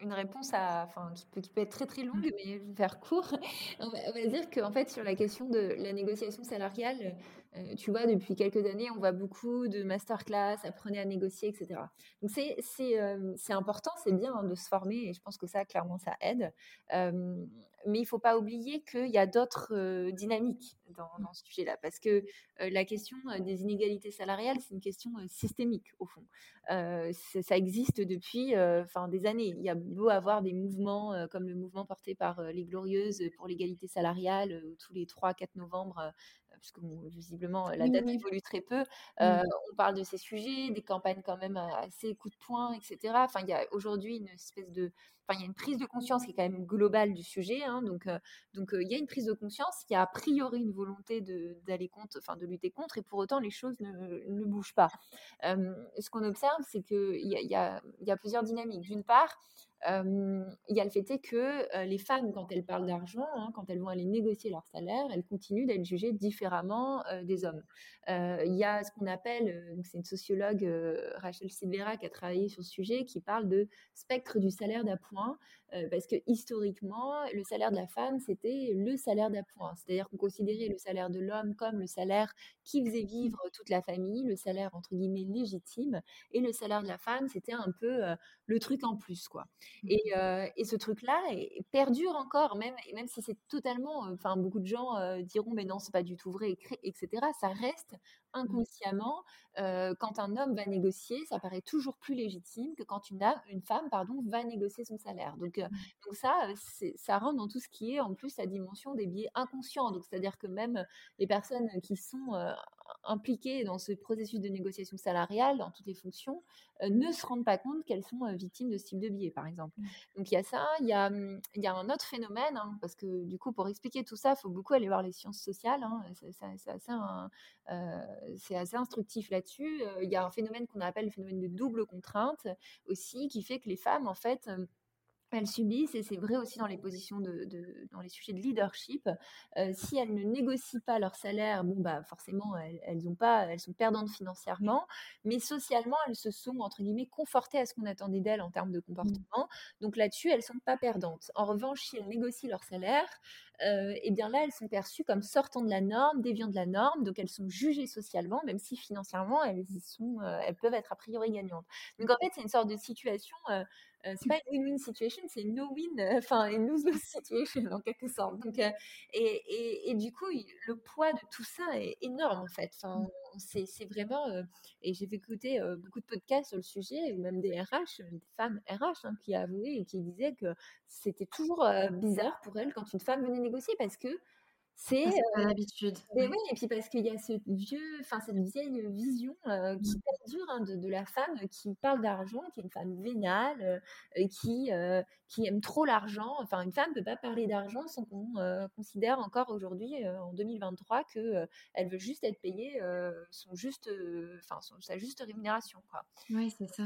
B: une réponse à, enfin, qui peut, qui peut être très très longue, mais faire court. (laughs) On va, on va dire qu'en fait sur la question de la négociation salariale, euh, tu vois, depuis quelques années, on voit beaucoup de masterclass, apprenez à négocier, etc. Donc c'est euh, important, c'est bien hein, de se former et je pense que ça, clairement, ça aide. Euh, mais il ne faut pas oublier qu'il y a d'autres dynamiques dans, dans ce sujet-là, parce que la question des inégalités salariales, c'est une question systémique, au fond. ça existe depuis enfin, des années. Il y a beau avoir des mouvements comme le mouvement porté par les Glorieuses pour l'égalité salariale, tous les 3-4 novembre, puisque visiblement, visiblement, la date évolue très peu. On parle de ces sujets, des campagnes quand même assez coup de poing, etc. Enfin, il y a aujourd'hui une espèce de Il y a une prise de conscience qui est quand même globale du sujet. Hein, donc, euh, donc euh, il y a une prise de conscience. Il y a a priori une volonté d'aller contre, enfin, de lutter contre, et pour autant les choses ne, ne bougent pas. Euh, ce qu'on observe, c'est qu'il y, y, a, y a plusieurs dynamiques. D'une part, il y a le fait que les femmes, quand elles parlent d'argent, hein, quand elles vont aller négocier leur salaire, elles continuent d'être jugées différemment des hommes. Il y a ce qu'on appelle, c'est une sociologue, Rachel Silvera, qui a travaillé sur ce sujet, qui parle de spectre du salaire d'appoint, soins, parce que historiquement, le salaire de la femme, c'était le salaire d'appoint. C'est-à-dire qu'on considérait le salaire de l'homme comme le salaire qui faisait vivre toute la famille, le salaire entre guillemets légitime, et le salaire de la femme, c'était un peu le truc en plus, quoi. Mmh. Et, et ce truc-là perdure encore, même, même si c'est totalement, enfin, beaucoup de gens diront, mais non, c'est pas du tout vrai, etc. Ça reste Mmh. inconsciemment, quand un homme va négocier, ça paraît toujours plus légitime que quand une, une femme pardon, va négocier son salaire. Donc, mmh. donc ça, ça rentre dans tout ce qui est en plus la dimension des biais inconscients. Donc c'est-à-dire que même les personnes qui sont impliquées dans ce processus de négociation salariale, dans toutes les fonctions, ne se rendent pas compte qu'elles sont victimes de ce type de biais, par exemple. Mmh. Donc il y a ça, il y a, y a un autre phénomène, hein, parce que du coup, pour expliquer tout ça, il faut beaucoup aller voir les sciences sociales. Hein, c'est assez un, c'est assez instructif là-dessus. Il y a un phénomène qu'on appelle le phénomène de double contrainte aussi, qui fait que les femmes, en fait, elles subissent, et c'est vrai aussi dans les positions de, dans les sujets de leadership, si elles ne négocient pas leur salaire, bon bah forcément elles, elles ont pas, elles sont perdantes financièrement, mais socialement elles se sont entre guillemets confortées à ce qu'on attendait d'elles en termes de mmh. comportement. Donc là-dessus elles sont pas perdantes. En revanche, si elles négocient leur salaire, et eh bien là elles sont perçues comme sortant de la norme, déviant de la norme, donc elles sont jugées socialement, même si financièrement elles sont, elles peuvent être a priori gagnantes. Donc en fait c'est une sorte de situation euh, c'est pas une win-win situation, c'est une no-win, euh, enfin une lose-lose (laughs) situation en quelque sorte. Donc, euh, et, et, et, du coup, le poids de tout ça est énorme en fait. Enfin, mmh. c'est vraiment, et j'ai écouter beaucoup de podcasts sur le sujet, ou même des RH, des femmes RH hein, qui avouaient et qui disaient que c'était toujours bizarre pour elles quand une femme venait négocier parce que
A: c'est l'habitude.
B: oui, et puis parce qu'il y a ce vieux, enfin cette vieille vision qui mmh. perdure hein, de, de, la femme qui parle d'argent, qui est une femme vénale, qui qui aime trop l'argent. Enfin, une femme ne peut pas parler d'argent sans qu'on considère encore aujourd'hui, en 2023, que elle veut juste être payée son juste, enfin sa juste rémunération.
A: Oui, c'est ça.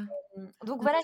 B: donc voilà,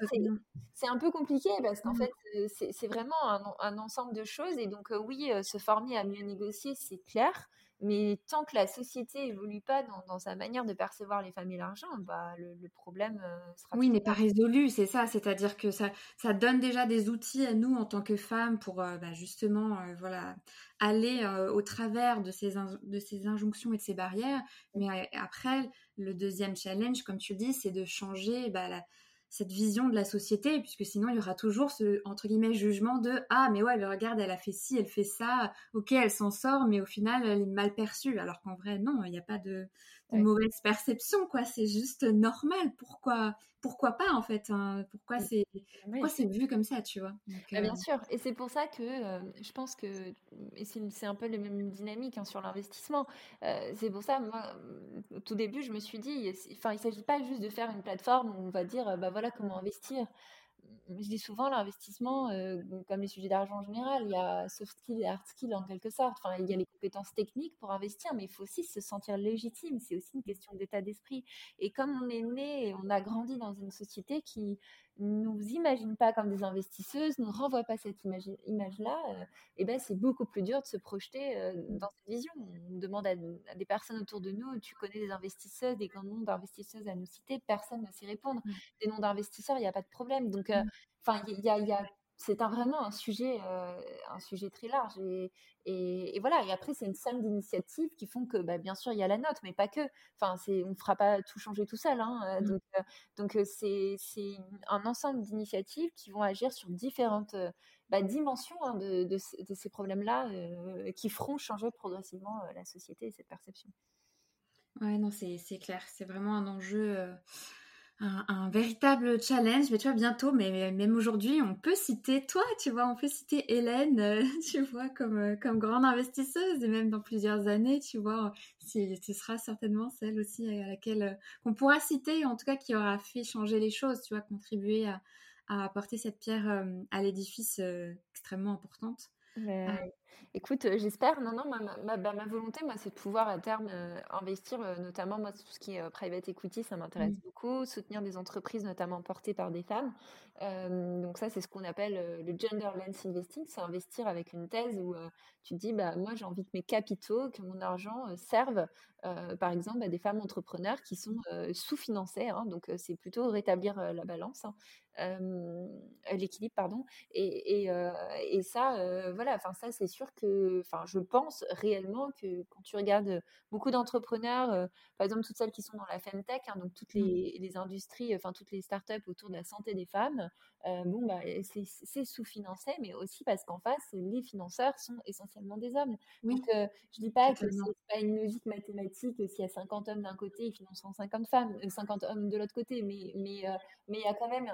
B: c'est un peu compliqué parce qu'en mmh. fait, c'est vraiment un, un, ensemble de choses. Et donc oui, se former à mieux négocier c'est clair. Mais tant que la société évolue pas dans, sa manière de percevoir les femmes et l'argent, bah, le, problème euh, sera.
A: Oui, n'est pas résolu, c'est ça. C'est-à-dire que ça, ça donne déjà des outils à nous en tant que femmes pour euh, bah, justement euh, voilà, aller au travers de ces, de ces injonctions et de ces barrières. Mais après, le deuxième challenge, comme tu dis, c'est de changer bah, la, cette vision de la société, puisque sinon il y aura toujours ce entre guillemets jugement de ah mais ouais regarde elle a fait ci, elle fait ça, ok elle s'en sort, mais au final elle est mal perçue, alors qu'en vrai non, il n'y a pas de, mauvaise perception quoi, c'est juste normal. Pourquoi pourquoi pas en fait hein, Pourquoi c'est pourquoi c'est vu comme ça, tu vois?
B: Bah, Bien euh, sûr, et c'est pour ça que euh, je pense que et c'est un peu la même dynamique hein, sur l'investissement. Euh, c'est pour ça moi au tout début je me suis dit, enfin il s'agit pas juste de faire une plateforme où on va dire bah voilà comment investir je dis souvent l'investissement, euh, comme les sujets d'argent en général, il y a soft skill et hard skill en quelque sorte. Enfin, il y a les compétences techniques pour investir, mais il faut aussi se sentir légitime. C'est aussi une question d'état d'esprit. Et comme on est né, on a grandi dans une société qui nous imagine pas comme des investisseuses, nous renvoie pas cette image-là, euh, et ben c'est beaucoup plus dur de se projeter euh, dans cette vision. On demande à, des personnes autour de nous, tu connais des investisseuses, des grands noms d'investisseuses à nous citer, personne ne sait répondre. Mmh. Des noms d'investisseurs, il n'y a pas de problème. Donc, euh, mmh. enfin, il y a c'est vraiment un sujet, euh, un sujet très large. Et, et, voilà. Et après, c'est une somme d'initiatives qui font que, bah, bien sûr, il y a la note, mais pas que. Enfin, c'est, on ne fera pas tout changer tout seul. Hein. Euh, mmh. Donc, euh, c'est, un ensemble d'initiatives qui vont agir sur différentes bah, dimensions hein, de, de, de, ces problèmes-là, qui feront changer progressivement la société et cette perception.
A: Ouais, non, c'est, c'est clair. C'est vraiment un enjeu un, véritable challenge. Mais tu vois, bientôt, mais même aujourd'hui, on peut citer toi, tu vois, on peut citer Hélène, euh, (laughs) tu vois, comme, euh, comme grande investisseuse, et même dans plusieurs années, tu vois, ce sera certainement celle aussi à laquelle euh, qu'on pourra citer, en tout cas qui aura fait changer les choses, tu vois, contribuer à, à apporter cette pierre à l'édifice extrêmement importante.
B: Écoute, euh, j'espère. Non, non, ma, bah, ma, volonté, moi, c'est de pouvoir à terme euh, investir, euh, notamment, moi, tout ce qui est private equity, ça m'intéresse mmh. beaucoup. Soutenir des entreprises, notamment portées par des femmes. donc, ça, c'est ce qu'on appelle le gender lens investing. C'est investir avec une thèse où tu te dis, bah, moi, j'ai envie que mes capitaux, que mon argent serve, par exemple, à des femmes entrepreneurs qui sont sous-financées. Hein. donc, c'est plutôt rétablir la balance, hein. l'équilibre, pardon. Et, et, et ça, voilà, enfin, ça, c'est sûr que enfin, je pense réellement que quand tu regardes beaucoup d'entrepreneurs, euh, par exemple toutes celles qui sont dans la femtech, hein, donc toutes mmh. les, industries, enfin toutes les startups autour de la santé des femmes, euh, bon bah c'est sous-financé, mais aussi parce qu'en face les financeurs sont essentiellement des hommes. Donc euh, je dis pas que c'est pas une logique mathématique s'il y a 50 hommes d'un côté, ils financent 50 femmes, 50 hommes de l'autre côté, mais mais mais il y a quand même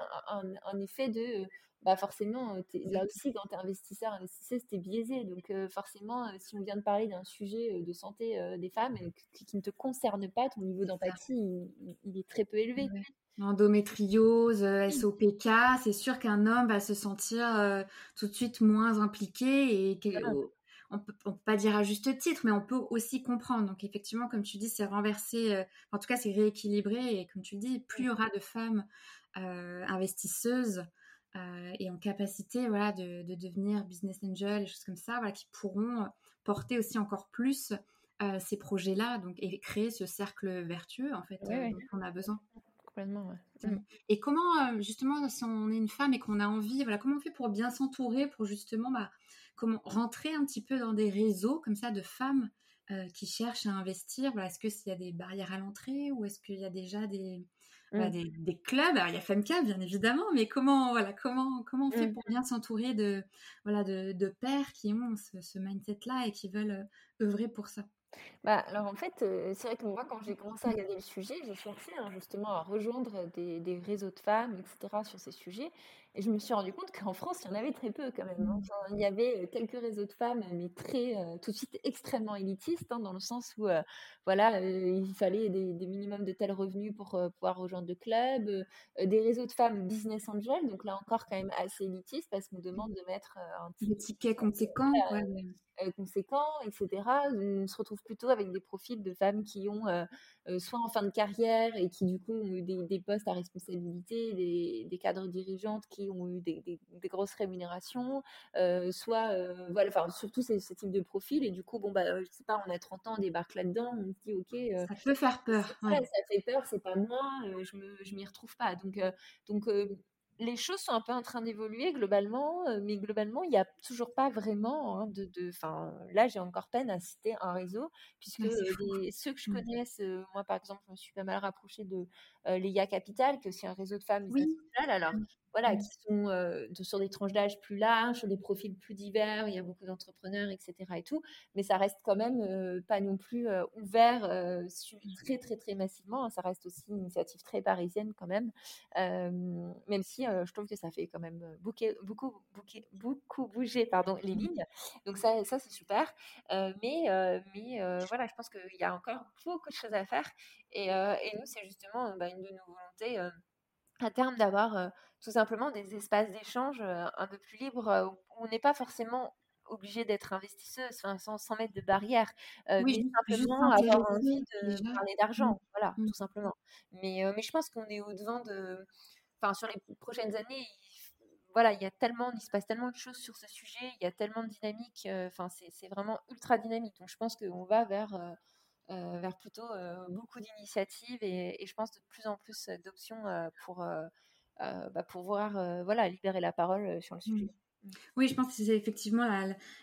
B: un effet de bah forcément, là aussi, quand tu es investisseur, investisseuse, tu es biaisé. Donc forcément, si on vient de parler d'un sujet de santé des femmes qui, ne te concerne pas, ton niveau d'empathie, il, est très peu élevé.
A: Endométriose, SOPK, c'est sûr qu'un homme va se sentir tout de suite moins impliqué et on peut, peut pas dire à juste titre, mais on peut aussi comprendre. Donc effectivement, comme tu dis, c'est renversé, en tout cas c'est rééquilibré. Et comme tu dis, plus il y aura de femmes investisseuses, euh, et en capacité voilà, de, de, devenir business angel, des choses comme ça, voilà, qui pourront porter aussi encore plus euh, ces projets-là donc, et créer ce cercle vertueux en fait euh, dont on a besoin.
B: Complètement, ouais. Mm.
A: Et comment, justement, si on est une femme et qu'on a envie, voilà, comment on fait pour bien s'entourer, pour justement bah, comment rentrer un petit peu dans des réseaux comme ça de femmes qui cherchent à investir? Voilà, Est-ce qu'il y a des barrières à l'entrée ou est-ce qu'il y a déjà des, mmh. des, clubs. Alors il y a Femca bien évidemment, mais comment voilà comment comment on fait mmh. pour bien s'entourer de voilà de, qui ont ce, ce mindset là et qui veulent euh, œuvrer pour ça?
B: Bah, alors en fait, euh, c'est vrai que moi, quand j'ai commencé à regarder le sujet, j'ai cherché hein, justement à rejoindre des, des, réseaux de femmes, etc., sur ces sujets. Et je me suis rendu compte qu'en France, il y en avait très peu quand même. Hein. il y avait euh, quelques réseaux de femmes, mais très, euh, tout de suite extrêmement élitistes, hein, dans le sens où, voilà, il fallait des, des, minimums de tels revenus pour pouvoir rejoindre le club. des réseaux de femmes business angel, donc là encore quand même assez élitistes, parce qu'on demande de mettre un
A: ticket conséquent. Quoi.
B: Euh, conséquents, etc. On se retrouve plutôt avec des profils de femmes qui ont euh, euh, soit en fin de carrière et qui du coup ont eu des, postes à responsabilité, des, cadres dirigeantes qui ont eu des, grosses rémunérations, soit voilà, enfin surtout ce, ce, type de profil et du coup bon bah je sais pas, on a 30 ans, on débarque là-dedans, on se dit ok,
A: ça peut faire peur,
B: ça, ça fait peur, c'est pas moi, je me je m'y retrouve pas, donc donc les choses sont un peu en train d'évoluer globalement, mais globalement, il n'y a toujours pas vraiment hein, de. Enfin, là, j'ai encore peine à citer un réseau, puisque ceux que je mmh. connaisse, euh, moi par exemple, je me suis pas mal rapprochée de euh, l'IA Capital, qui est aussi un réseau de femmes oui. Alors, mmh voilà, mmh. qui sont euh, sur des tranches d'âge plus larges, sur des profils plus divers, il y a beaucoup d'entrepreneurs, etc. et tout, mais ça reste quand même euh, pas non plus euh, ouvert très, très, très massivement, hein. ça reste aussi une initiative très parisienne quand même, même si je trouve que ça fait quand même beaucoup bouger pardon, les mmh. lignes, donc ça, ça c'est super, mais, mais voilà, je pense qu'il y a encore beaucoup de choses à faire, et, et nous, c'est justement bah, une de nos volontés à terme d'avoir euh, tout simplement des espaces d'échange euh, un peu plus libres euh, où on n'est pas forcément obligé d'être investisseuse sans, sans, mettre de barrière, mais simplement avoir envie de parler d'argent, mmh. voilà, mmh. tout simplement. Mais, mais je pense qu'on est au devant de, enfin sur les prochaines années, il, voilà, il y a tellement, il se passe tellement de choses sur ce sujet, il y a tellement de dynamique, enfin c'est vraiment ultra dynamique. Donc je pense qu'on va vers vers plutôt euh, beaucoup d'initiatives et, je pense de plus en plus d'options euh, pour, bah, pour voir voilà, libérer la parole sur le mmh.
A: Oui, je pense que c'est effectivement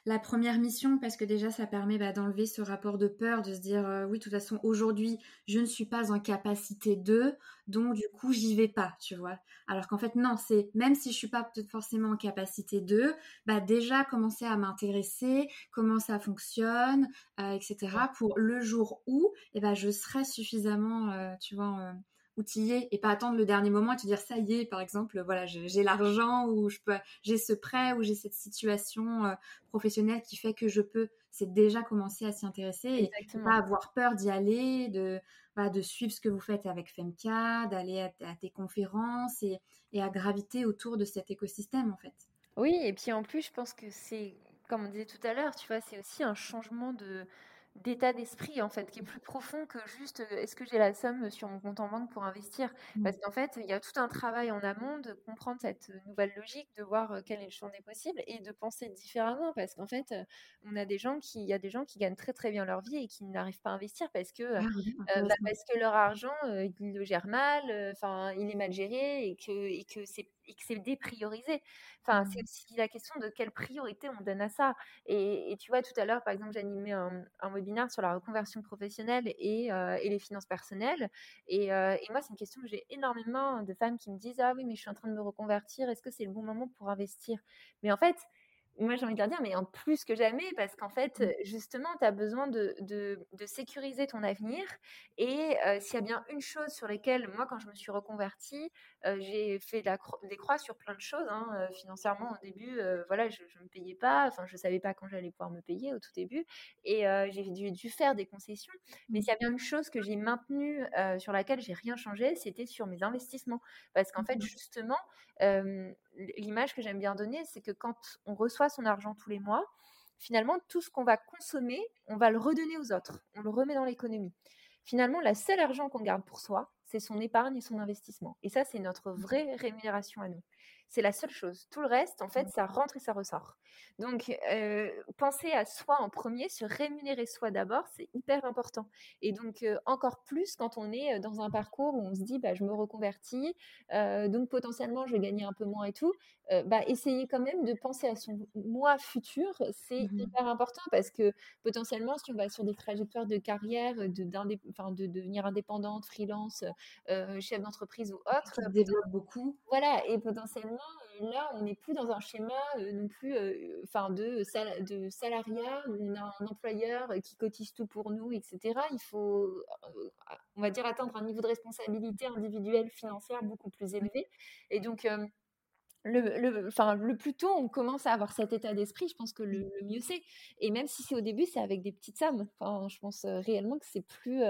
A: la, première mission parce que déjà ça permet bah, d'enlever ce rapport de peur, de se dire euh, oui, de toute façon aujourd'hui je ne suis pas en capacité de, donc du coup j'y vais pas, tu vois. Alors qu'en fait non, c'est même si je suis pas forcément en capacité de, bah déjà commencer à m'intéresser, comment ça fonctionne, euh, etc. Pour le jour où, eh ben je serai suffisamment, euh, tu vois es et pas attendre le dernier moment et te dire ça y est, par exemple, voilà, j'ai l'argent ou je peux, j'ai ce prêt ou j'ai cette situation euh, professionnelle qui fait que je peux. C'est déjà commencer à s'y intéresser et pas avoir peur d'y aller, de, de suivre ce que vous faites avec Femka, d'aller à, tes conférences et, et à graviter autour de cet écosystème en fait.
B: Oui, et puis en plus, je pense que c'est, comme on disait tout à l'heure, tu vois, c'est aussi un changement de, d'état d'esprit en fait qui est plus profond que juste euh, est-ce que j'ai la somme sur mon compte en banque pour investir? Mmh. parce qu'en fait il y a tout un travail en amont de comprendre cette nouvelle logique de voir euh, quel est le champ des possibles et de penser différemment. Parce qu'en fait euh, on a des gens qui il y a des gens qui gagnent très très bien leur vie et qui n'arrivent pas à investir parce que ah bah, parce que leur argent ils le gèrent mal enfin il est mal géré et que et que c'est et que c'est dépriorisé. Enfin, c'est mmh. aussi la question de quelle priorité on donne à ça. Et, tu vois, tout à l'heure, par exemple, j'animais un, un webinaire sur la reconversion professionnelle et, euh, et les finances personnelles. Et, euh, et moi, c'est une question que j'ai énormément de femmes qui me disent Ah oui, mais je suis en train de me reconvertir, est-ce que c'est le bon moment pour investir? Mais en fait, moi j'ai envie de leur dire, mais en plus que jamais, parce qu'en fait, mmh. justement, tu as besoin de, de, de, sécuriser ton avenir. Et s'il y a bien une chose sur laquelle, moi, quand je me suis reconvertie, j'ai fait des croix sur plein de choses. Hein, financièrement, au début, voilà, je ne me payais pas, enfin, je ne savais pas quand j'allais pouvoir me payer au tout début. Et j'ai dû, dû, faire des concessions. Mais mmh. s'il y a bien une chose que j'ai maintenue, sur laquelle j'ai rien changé, c'était sur mes investissements. Parce qu'en fait, mmh. justement, l'image que j'aime bien donner, c'est que quand on reçoit son argent tous les mois, finalement, tout ce qu'on va consommer, on va le redonner aux autres, on le remet dans l'économie. Finalement, la seule argent qu'on garde pour soi, c'est son épargne et son investissement. Et ça, c'est notre vraie rémunération à nous. C'est la seule chose. Tout le reste, en fait, ça rentre et ça ressort. Donc, euh, penser à soi en premier, se rémunérer soi d'abord, c'est hyper important. Et donc, euh, encore plus quand on est dans un parcours où on se dit, bah, je me reconvertis, donc potentiellement, je vais gagner un peu moins et tout. bah, essayer quand même de penser à son moi futur, c'est mmh hyper important parce que potentiellement, si on va sur des trajectoires de carrière, de, de devenir indépendante, freelance, chef d'entreprise ou autre,
A: ça développe beaucoup.
B: Voilà, et potentiellement, là, on n'est plus dans un schéma non plus enfin de, de salariat on a un employeur qui cotise tout pour nous, etc. Il faut, on va dire, atteindre un niveau de responsabilité individuelle financière beaucoup plus élevé. Et donc, le, le, plus tôt on commence à avoir cet état d'esprit, je pense que le, mieux c'est. Et même si c'est au début, c'est avec des petites sommes. Je pense réellement que c'est plus.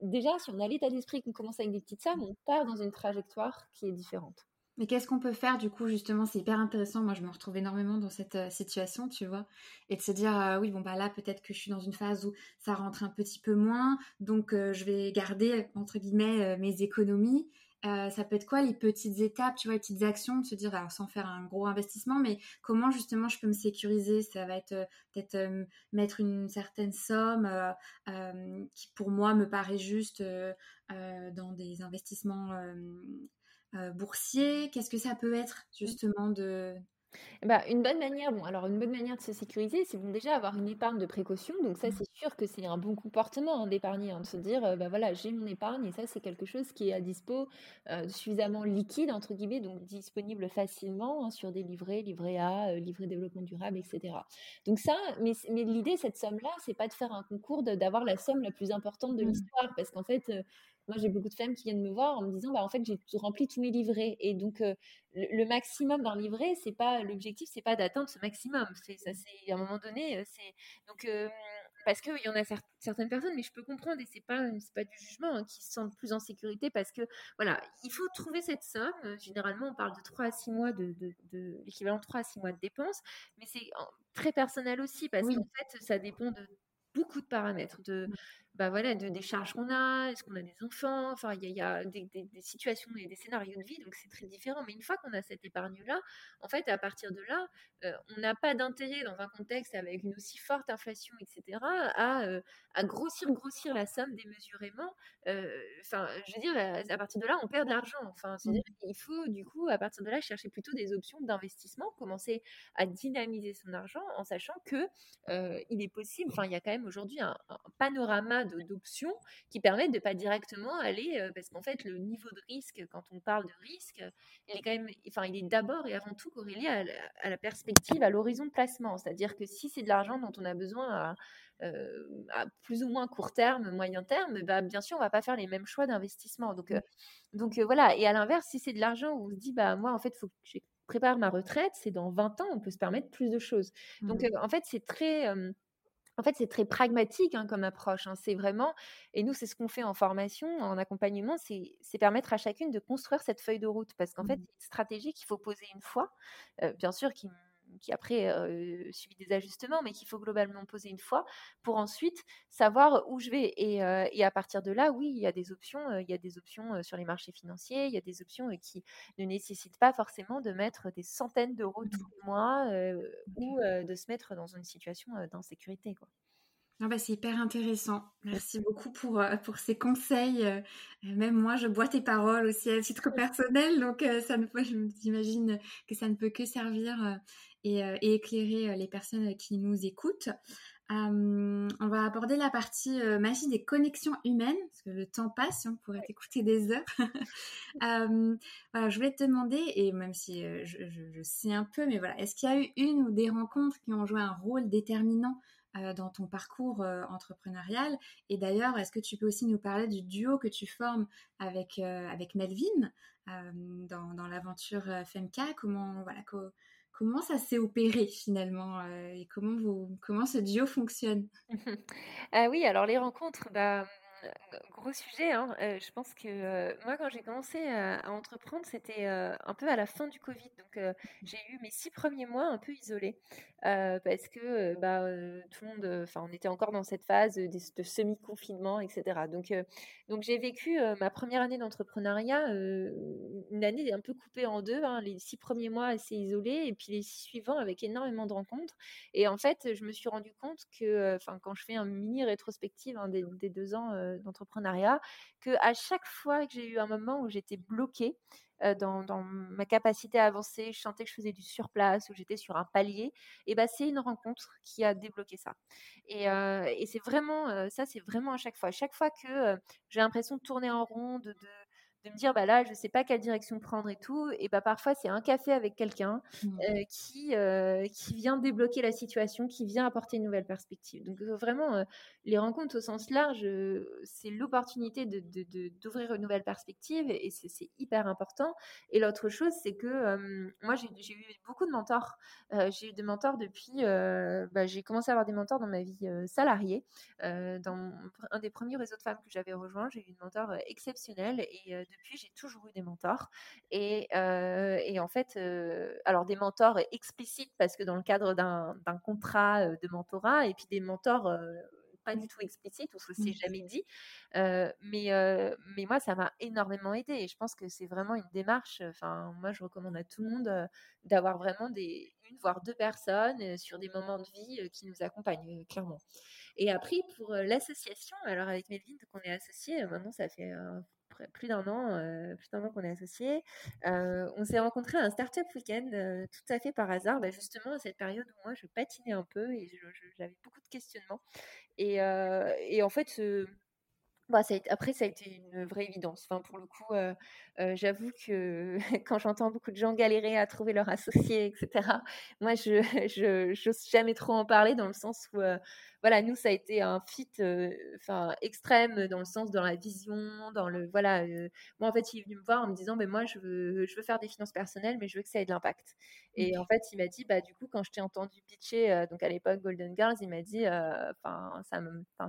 B: déjà, si on a l'état d'esprit qu'on commence avec des petites sommes, on part dans une trajectoire qui est différente.
A: Mais qu'est-ce qu'on peut faire du coup justement? C'est hyper intéressant. Moi, je me retrouve énormément dans cette euh, situation, tu vois, et de se dire euh, oui bon bah là peut-être que je suis dans une phase où ça rentre un petit peu moins, donc euh, je vais garder entre guillemets mes économies. ça peut être quoi les petites étapes, tu vois, les petites actions, de se dire alors sans faire un gros investissement, mais comment justement je peux me sécuriser? Ça va être peut-être mettre une certaine somme qui pour moi me paraît juste dans des investissements boursier Qu'est-ce que ça peut être justement de...
B: Bah, une bonne manière, bon, alors une bonne manière de se sécuriser, c'est bon déjà avoir une épargne de précaution. Donc ça, mmh. c'est sûr que c'est un bon comportement hein, d'épargner, hein, de se dire, euh, bah voilà, j'ai mon épargne et ça, c'est quelque chose qui est à dispo, euh, suffisamment liquide entre guillemets, donc disponible facilement hein, sur des livrets, livrets A, livrets développement durable, etc. Donc ça, mais, mais l'idée, cette somme-là, c'est pas de faire un concours d'avoir la somme la plus importante de mmh. l'histoire, parce qu'en fait, moi, j'ai beaucoup de femmes qui viennent me voir en me disant, bah, en fait, j'ai rempli tous mes livrets. Et donc, euh, le, maximum d'un livret, c'est pas l'objectif, c'est pas d'atteindre ce maximum. C'est ça, c'est à un moment donné, c'est donc euh, parce qu'il y en a certaines personnes, mais je peux comprendre et c'est pas c'est pas du jugement hein, qui se sentent plus en sécurité parce que voilà, il faut trouver cette somme. Généralement, on parle de 3 à 6 mois de, de, l'équivalent de 3 à 6 mois de dépenses, mais c'est très personnel aussi parce qu'en fait, ça dépend de beaucoup de paramètres de mmh bah voilà, de, des charges qu'on a, est-ce qu'on a des enfants, enfin, il y a, des, situations et des scénarios de vie, donc c'est très différent. Mais une fois qu'on a cette épargne-là, en fait, à partir de là, euh, on n'a pas d'intérêt dans un contexte avec une aussi forte inflation, etc., à, euh, à grossir, grossir la somme démesurément. Euh, enfin, je veux dire, à, partir de là, on perd de l'argent. Enfin, c'est-à-dire mmh. qu'il faut, du coup, à partir de là, chercher plutôt des options d'investissement, commencer à dynamiser son argent en sachant que il est possible, enfin, il y a quand même aujourd'hui un, un panorama d'options qui permettent de pas directement aller, parce qu'en fait, le niveau de risque, quand on parle de risque, il est quand même, enfin, il est d'abord et avant tout corrélé à la, à la perspective, à l'horizon de placement. C'est-à-dire que si c'est de l'argent dont on a besoin à, euh, à plus ou moins court terme, moyen terme, bah, bien sûr, on va pas faire les mêmes choix d'investissement. Donc, euh, donc euh, voilà. Et à l'inverse, si c'est de l'argent où on se dit, bah, moi, en fait, il faut que je prépare ma retraite, c'est dans 20 ans, on peut se permettre plus de choses. Donc, mmh. en fait, c'est très. En fait, c'est très pragmatique hein, comme approche. Hein. C'est vraiment, et nous, c'est ce qu'on fait en formation, en accompagnement, c'est permettre à chacune de construire cette feuille de route. Parce qu'en fait, mmh. c'est une stratégie qu'il faut poser une fois, bien sûr, qui qui après euh, suivi des ajustements, mais qu'il faut globalement poser une fois pour ensuite savoir où je vais. Et, à partir de là, oui, il y a des options. il y a des options sur les marchés financiers. Il y a des options qui ne nécessitent pas forcément de mettre des centaines d'euros tous les mois ou de se mettre dans une situation d'insécurité. Quoi.
A: Ah bah, c'est hyper intéressant. Merci beaucoup pour, euh, pour ces conseils. Euh, même moi, je bois tes paroles aussi à titre (laughs) personnel, donc euh, ça ne, j'imagine que ça ne peut que servir et, éclairer les personnes qui nous écoutent. on va aborder la partie magie des connexions humaines, parce que le temps passe, on pourrait écouter des heures. (laughs) voilà, je voulais te demander, et même si je, je, sais un peu, mais voilà, est-ce qu'il y a eu une ou des rencontres qui ont joué un rôle déterminant euh, dans ton parcours euh, entrepreneurial? Et d'ailleurs, est-ce que tu peux aussi nous parler du duo que tu formes avec, euh, avec Melvin dans, dans l'aventure Femka Comment, voilà, comment ça s'est opéré finalement et comment, vous, comment ce duo fonctionne? (laughs)
B: Ah Oui, alors les rencontres, bah, gros sujet. Hein. je pense que moi, quand j'ai commencé à, entreprendre, c'était un peu à la fin du Covid. Donc, j'ai eu mes six premiers mois un peu isolés parce que bah, tout le monde, enfin, on était encore dans cette phase de, semi-confinement, etc. Donc, donc j'ai vécu ma première année d'entrepreneuriat, une année un peu coupée en deux. Hein. les six premiers mois assez isolés et puis les six suivants avec énormément de rencontres. Et en fait, je me suis rendu compte que, enfin, quand je fais un mini rétrospective hein, des, deux ans d'entrepreneuriat, que à chaque fois que j'ai eu un moment où j'étais bloquée, dans, ma capacité à avancer, je sentais que je faisais du surplace, ou j'étais sur un palier, et ben c'est une rencontre qui a débloqué ça. Et, c'est vraiment, ça c'est vraiment à chaque fois. À chaque fois que j'ai l'impression de tourner en rond, de me dire bah là je sais pas quelle direction prendre et tout. Et bah parfois c'est un café avec quelqu'un mmh. euh, qui euh, qui vient débloquer la situation qui vient apporter une nouvelle perspective. Donc euh, vraiment les rencontres au sens large c'est l'opportunité de, d'ouvrir une nouvelle perspective et c'est, hyper important. Et l'autre chose c'est que moi j'ai, eu beaucoup de mentors. J'ai eu des mentors depuis bah, j'ai commencé à avoir des mentors dans ma vie salariée. Dans un des premiers réseaux de femmes que j'avais rejoint j'ai eu une mentor exceptionnelle et depuis, j'ai toujours eu des mentors. Et, et en fait, alors des mentors explicites parce que dans le cadre d'un contrat de mentorat, et puis des mentors pas du tout explicites où ce s'est mmh. jamais dit. mais, mais moi, ça m'a énormément aidé et je pense que c'est vraiment une démarche. Enfin, moi, je recommande à tout le monde d'avoir vraiment des, une voire deux personnes sur des moments de vie qui nous accompagnent, clairement. Et après, pour l'association, alors avec Melvin, on est associés, maintenant ça fait plus d'un an, plus d'un an qu'on est associés. On s'est rencontrés à un startup week-end tout à fait par hasard, bah, justement à cette période où moi je patinais un peu et j'avais beaucoup de questionnements. Et, et en fait, bah, ça après, ça a été une vraie évidence. Enfin, pour le coup, j'avoue que (laughs) quand j'entends beaucoup de gens galérer à trouver leur associé, etc., moi, je (laughs) n'ose jamais trop en parler dans le sens où voilà, nous, ça a été un fit enfin extrême dans le sens, dans la vision, dans le. Voilà, moi, en fait, il est venu me voir en me disant mais moi, je veux, je veux faire des finances personnelles, mais je veux que ça ait de l'impact. Et en fait, il m'a dit bah, du coup, quand je t'ai entendu pitcher, donc à l'époque Golden Girls, il m'a dit enfin, ça,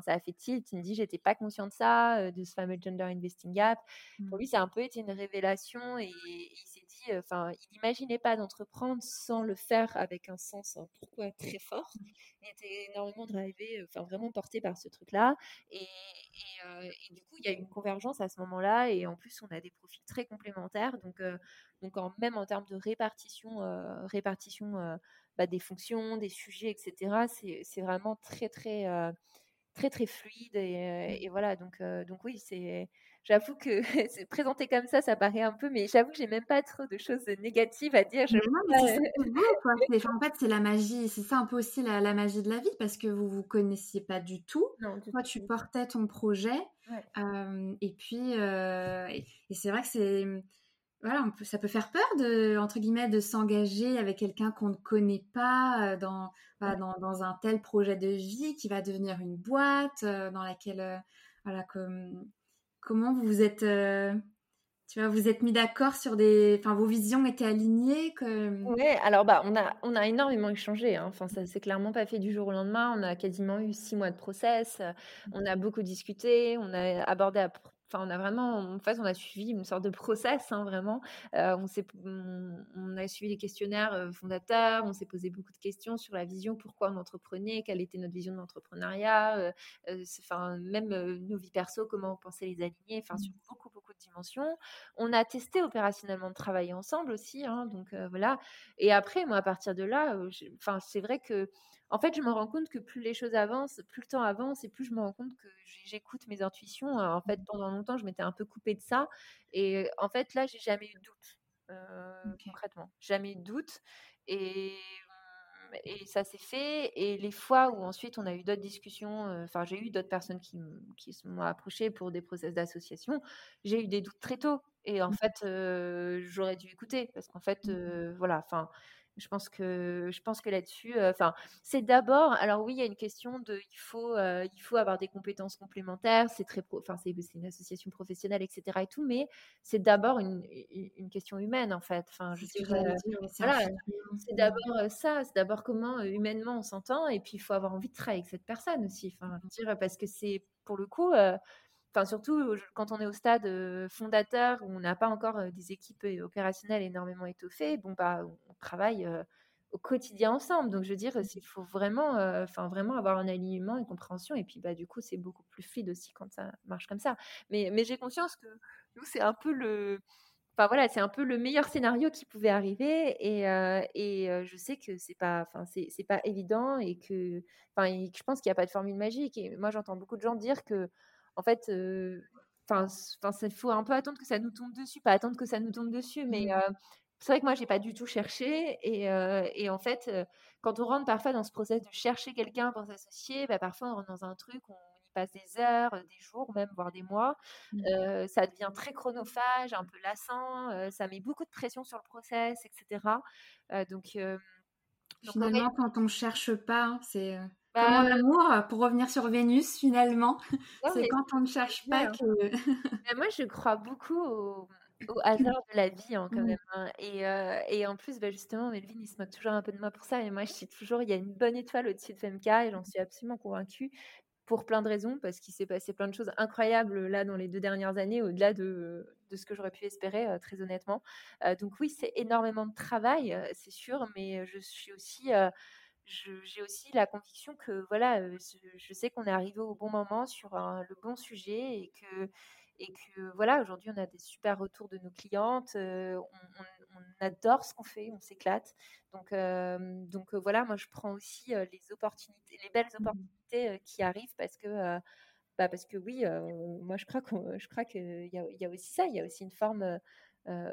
B: ça a fait tilt. Il me dit j'étais pas conscient de ça, de ce fameux Gender Investing Gap. Pour mmh. lui, ça a un peu été une révélation et, il s'est dit enfin, il n'imaginait pas d'entreprendre sans le faire avec un sens, un pourquoi très fort. Mmh. Il était énormément drivé enfin vraiment porté par ce truc-là. Et, du coup, il y a une convergence à ce moment-là. Et en plus, on a des profils très complémentaires. Donc, donc en, même en termes de répartition, répartition bah, des fonctions, des sujets, etc., c'est vraiment très, très très très fluide et, et voilà donc donc oui c'est j'avoue que (laughs) c'est présenté comme ça, ça paraît un peu, mais j'avoue que j'ai même pas trop de choses négatives à dire.
A: non, mais en fait, c'est la magie, c'est ça un peu aussi la, magie de la vie, parce que vous vous connaissiez pas du tout. Non, Toi, tu portais ton projet, et puis, et, c'est vrai que c'est voilà, ça peut faire peur de entre guillemets de s'engager avec quelqu'un qu'on ne connaît pas dans, dans, dans un tel projet de vie qui va devenir une boîte dans laquelle voilà comme comment vous vous êtes, euh, tu vois, vous êtes mis d'accord sur des, enfin, vos visions étaient alignées que...
B: Oui, alors bah, on a, on a énormément échangé. Hein. Enfin, ça s'est clairement pas fait du jour au lendemain. On a quasiment eu six mois de process. On a beaucoup discuté. On a abordé à Enfin, on a vraiment, en fait, on a suivi une sorte de process, hein, vraiment. Euh, on, on, a suivi les questionnaires euh, fondateurs, on s'est posé beaucoup de questions sur la vision, pourquoi on entreprenait, quelle était notre vision de l'entrepreneuriat, euh, enfin, même nos vies perso, comment on pensait les aligner, enfin, sur beaucoup, beaucoup de dimensions. On a testé opérationnellement de travailler ensemble aussi, hein, donc voilà. Et après, moi, à partir de là, enfin, c'est vrai que en fait, je me rends compte que plus les choses avancent, plus le temps avance et plus je me rends compte que j'écoute mes intuitions. En fait, pendant longtemps, je m'étais un peu coupée de ça. Et en fait, là, j'ai jamais eu de doute, euh, concrètement. Jamais eu de doute. Et, et ça s'est fait. Et les fois où ensuite on a eu d'autres discussions, euh, enfin, j'ai eu d'autres personnes qui, qui m'ont approché pour des process d'association, j'ai eu des doutes très tôt. Et en mmh. fait, euh, j'aurais dû écouter parce qu'en fait, mmh. voilà, enfin je pense que je pense que là-dessus, euh, enfin, c'est d'abord. Alors oui, il y a une question de, il faut, euh, il faut avoir des compétences complémentaires. C'est très, enfin, c'est une association professionnelle, etc. et tout, mais c'est d'abord une, une, question humaine en fait. Enfin, je dirais, voilà, c'est d'abord ça. C'est d'abord comment humainement on s'entend, et puis il faut avoir envie de travailler avec cette personne aussi. Enfin, dire parce que c'est pour le coup. Enfin, surtout quand on est au stade fondateur où on n'a pas encore des équipes opérationnelles énormément étoffées, bon bah on travaille au quotidien ensemble. Donc je veux dire, il faut vraiment, enfin vraiment avoir un alignement, une compréhension, et puis bah du coup c'est beaucoup plus fluide aussi quand ça marche comme ça. Mais, mais j'ai conscience que nous c'est un peu le, enfin voilà, c'est un peu le meilleur scénario qui pouvait arriver, et, et je sais que c'est pas, enfin c'est pas évident, et que, enfin je pense qu'il n'y a pas de formule magique. Et moi j'entends beaucoup de gens dire que en fait, enfin, il faut un peu attendre que ça nous tombe dessus, pas attendre que ça nous tombe dessus, mais mmh. c'est vrai que moi, j'ai pas du tout cherché. Et, et, en fait, quand on rentre parfois dans ce process de chercher quelqu'un pour s'associer, bah, parfois on rentre dans un truc, on y passe des heures, des jours, même voire des mois. Mmh. ça devient très chronophage, un peu lassant. ça met beaucoup de pression sur le process, etc. donc,
A: Finalement, quand on cherche pas, c'est bah, l'amour, pour revenir sur Vénus, finalement, (laughs) c'est quand on ne cherche pas que. (laughs)
B: moi, je crois beaucoup au, hasard de la vie, hein, quand même. Hein. Et, et, en plus, bah, justement, Melvin, il se moque toujours un peu de moi pour ça. Et moi, je dis toujours, il y a une bonne étoile au-dessus de FMK, et j'en suis absolument convaincue pour plein de raisons, parce qu'il s'est passé plein de choses incroyables là dans les deux dernières années, au-delà de, de ce que j'aurais pu espérer, très honnêtement. donc oui, c'est énormément de travail, c'est sûr, mais je suis aussi j'ai aussi la conviction que voilà, je sais qu'on est arrivé au bon moment sur le bon sujet et que et que voilà, aujourd'hui on a des super retours de nos clientes, on, adore ce qu'on fait, on s'éclate. Donc donc voilà, moi je prends aussi les opportunités, les belles mmh opportunités qui arrivent parce que bah parce que oui, moi je crois qu'on, je crois qu'il y a, y a aussi ça, il y a aussi une forme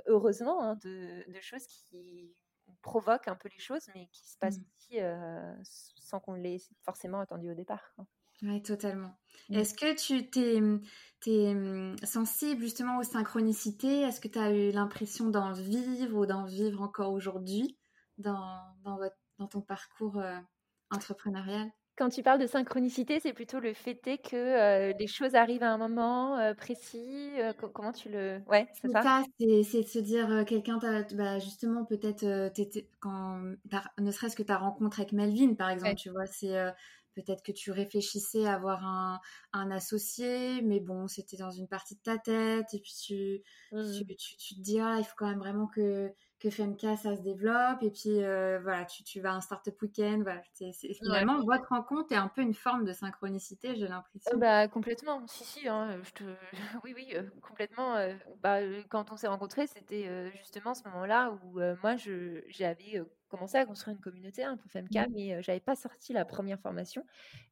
B: heureusement hein, de, de choses qui provoque un peu les choses, mais qui se passent mmh. aussi sans qu'on l'ait forcément attendu au départ.
A: Oui, totalement. Mmh. Est-ce que tu t'es, es, mmh, sensible justement aux synchronicités? Est-ce que tu as eu l'impression d'en vivre ou d'en vivre encore aujourd'hui dans, dans, votre, dans ton parcours entrepreneurial?
B: Quand tu parles de synchronicité, c'est plutôt le fait que les choses arrivent à un moment précis. comment tu le. Ouais,
A: c'est ça? c'est de se dire, quelqu'un, bah, justement, peut-être, quand, ne serait-ce que ta rencontre avec Melvin, par exemple, tu vois, c'est peut-être que tu réfléchissais à avoir un, un associé, mais bon, c'était dans une partie de ta tête, et puis tu, mmh tu, tu, te dis, ah, il faut quand même vraiment que que FMK ça se développe. Et puis euh, voilà tu, tu vas à un startup week-end voilà c'est, finalement votre rencontre est un peu une forme de synchronicité j'ai l'impression.
B: Bah complètement. Si si hein, je te... (laughs) oui oui euh, complètement euh, bah, quand on s'est rencontrés c'était justement ce moment-là où moi je j'avais commencé à construire une communauté hein, pour FMK, mmh. mais j'avais pas sorti la première formation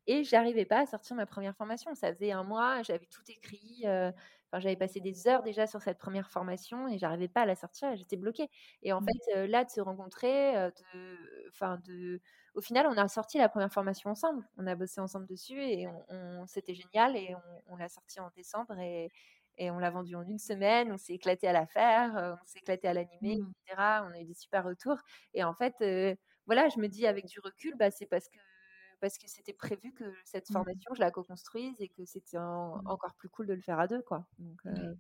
B: et j'arrivais pas à sortir ma première formation. Ça faisait un mois, j'avais tout écrit, enfin, j'avais passé des heures déjà sur cette première formation et j'arrivais pas à la sortir, j'étais bloquée. Et en mmh. fait, là, de se rencontrer, de, enfin, de, au final, on a sorti la première formation ensemble. On a bossé ensemble dessus et on, c'était génial et on, on l'a sorti en décembre et, et on l'a vendu en une semaine, on s'est éclaté à la faire, euh, on s'est éclaté à l'animer, mmh. etc. On a eu des super retours. Et en fait, euh, voilà, je me dis avec du recul, bah, c'est parce que parce que c'était prévu que cette mmh. formation, je la co-construise et que c'était mmh. encore plus cool de le faire à deux, quoi. Donc, euh,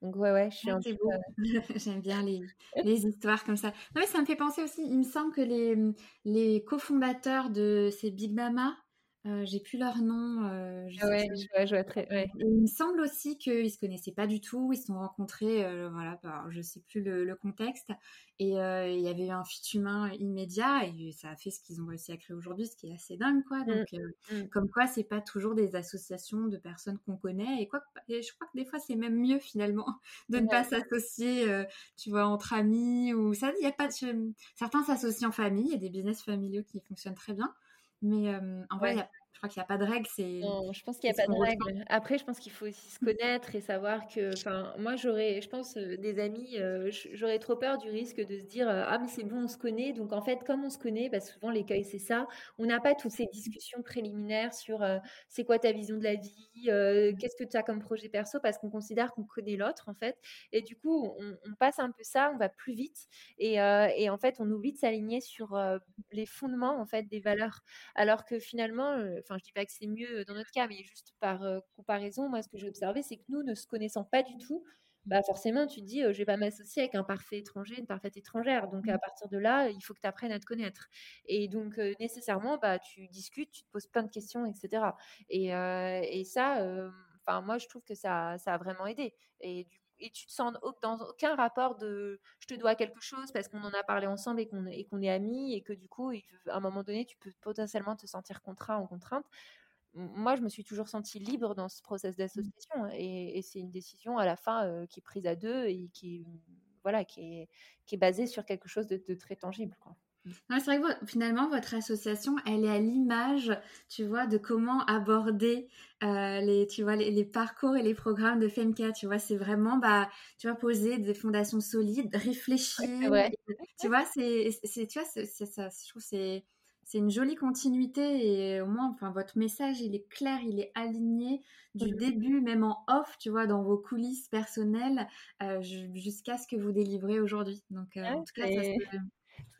B: donc ouais, ouais, je suis un peu... (laughs)
A: J'aime bien les, les, histoires comme ça. Non, mais ça me fait penser aussi, il me semble que les, les cofondateurs de ces Big Mama, euh, j'ai plus leur nom. Euh,
B: je ouais, je, vois, très. Ouais.
A: il me semble aussi qu'ils se connaissaient pas du tout. Ils se sont rencontrés, euh, voilà, je sais plus le, le contexte. Et euh, il y avait eu un fit humain immédiat et ça a fait ce qu'ils ont réussi à créer aujourd'hui, ce qui est assez dingue, quoi. Mmh, Donc, mmh. comme quoi, c'est pas toujours des associations de personnes qu'on connaît. Et quoi, et je crois que des fois, c'est même mieux finalement (laughs) de ne pas s'associer, tu vois, entre amis ou ça. Il y a pas. Certains s'associent en famille. Il y a des business familiaux qui fonctionnent très bien. Mais en vrai, je crois qu'il n'y a pas de règle.
B: Non, je pense qu'il n'y a pas de règle. Après, je pense qu'il faut aussi se connaître et savoir que. Enfin, moi, j'aurais, je pense, des amis, j'aurais trop peur du risque de se dire Ah, mais c'est bon, on se connaît. Donc, en fait, comme on se connaît, bah, souvent, l'écueil, c'est ça. On n'a pas toutes ces discussions préliminaires sur c'est quoi ta vision de la vie, qu'est-ce que tu as comme projet perso, parce qu'on considère qu'on connaît l'autre, en fait. Et du coup, on, passe un peu ça, on va plus vite. Et, et en fait, on oublie de s'aligner sur les fondements, en fait, des valeurs. Alors que finalement, enfin, je dis pas que c'est mieux dans notre cas, mais juste par comparaison, moi, ce que j'ai observé, c'est que nous, ne se connaissant pas du tout, bah forcément, tu te dis, je vais pas m'associer avec un parfait étranger, une parfaite étrangère. Donc, à mmh. partir de là, il faut que tu apprennes à te connaître. Et donc, nécessairement, bah, tu discutes, tu te poses plein de questions, etc. Et, et ça, enfin, moi, je trouve que ça, ça a vraiment aidé. Et du et tu te sens dans aucun rapport de je te dois quelque chose parce qu'on en a parlé ensemble et qu'on est, qu'on est amis et que du coup, à un moment donné, tu peux potentiellement te sentir contraint ou contrainte. Moi, je me suis toujours sentie libre dans ce process mmh. d'association et, c'est une décision à la fin euh, qui est prise à deux et qui, voilà, qui, est, qui est basée sur quelque chose de, de très tangible. Quoi
A: c'est vrai que finalement, votre association, elle est à l'image, tu vois, de comment aborder euh, les, tu vois, les, parcours et les programmes de FEMCA. Tu vois, c'est vraiment, bah, tu vois, poser des fondations solides, réfléchir. tu vois, c'est, tu vois, c'est, ça. Je trouve c'est c'est une jolie continuité et au moins, enfin, votre message, il est clair, il est aligné du début, même en off, tu vois, dans vos coulisses personnelles, euh, jusqu'à ce que vous délivrez aujourd'hui. Donc, euh, en tout cas, ça,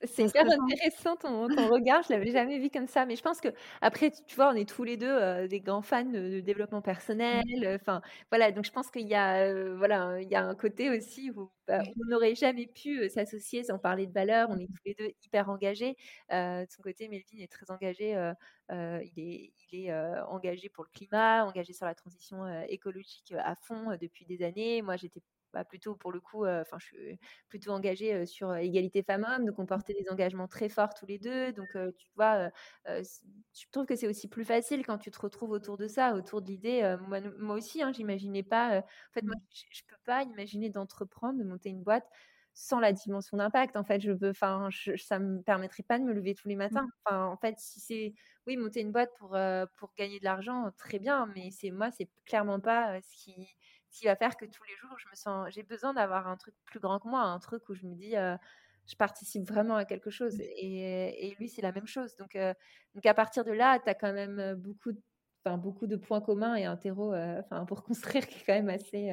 B: c'est hyper intéressant ton, ton regard, je l'avais jamais vu comme ça. Mais je pense que après, tu vois, on est tous les deux euh, des grands fans de, développement personnel. Euh, enfin, voilà. Donc je pense qu'il y a, euh, voilà, il y a un côté aussi où bah, on n'aurait jamais pu s'associer sans parler de valeurs. On est tous les deux hyper engagés. de son côté, Melvin est très engagé. il est, il est engagé pour le climat, engagé sur la transition écologique à fond depuis des années. Moi, j'étais bah, plutôt pour le coup, enfin, je suis plutôt engagée sur égalité femmes-hommes, donc on portait des engagements très forts tous les deux. Donc, tu vois, je trouve que c'est aussi plus facile quand tu te retrouves autour de ça, autour de l'idée. Moi, moi, aussi, hein, j'imaginais pas. en fait, moi, mmh. je, ne peux pas imaginer d'entreprendre, de monter une boîte sans la dimension d'impact. En fait, je veux, enfin, ça me permettrait pas de me lever tous les matins. Mmh. Enfin, en fait, si c'est, oui, monter une boîte pour pour gagner de l'argent, très bien, mais c'est moi, c'est clairement pas ce qui qui va faire que tous les jours, je me sens, j'ai besoin d'avoir un truc plus grand que moi, un truc où je me dis, je participe vraiment à quelque chose. Mmh. Et, et lui, c'est la même chose. Donc, donc à partir de là, tu as quand même beaucoup de, enfin, beaucoup de points communs et un terreau enfin, pour (laughs) construire qui est quand même assez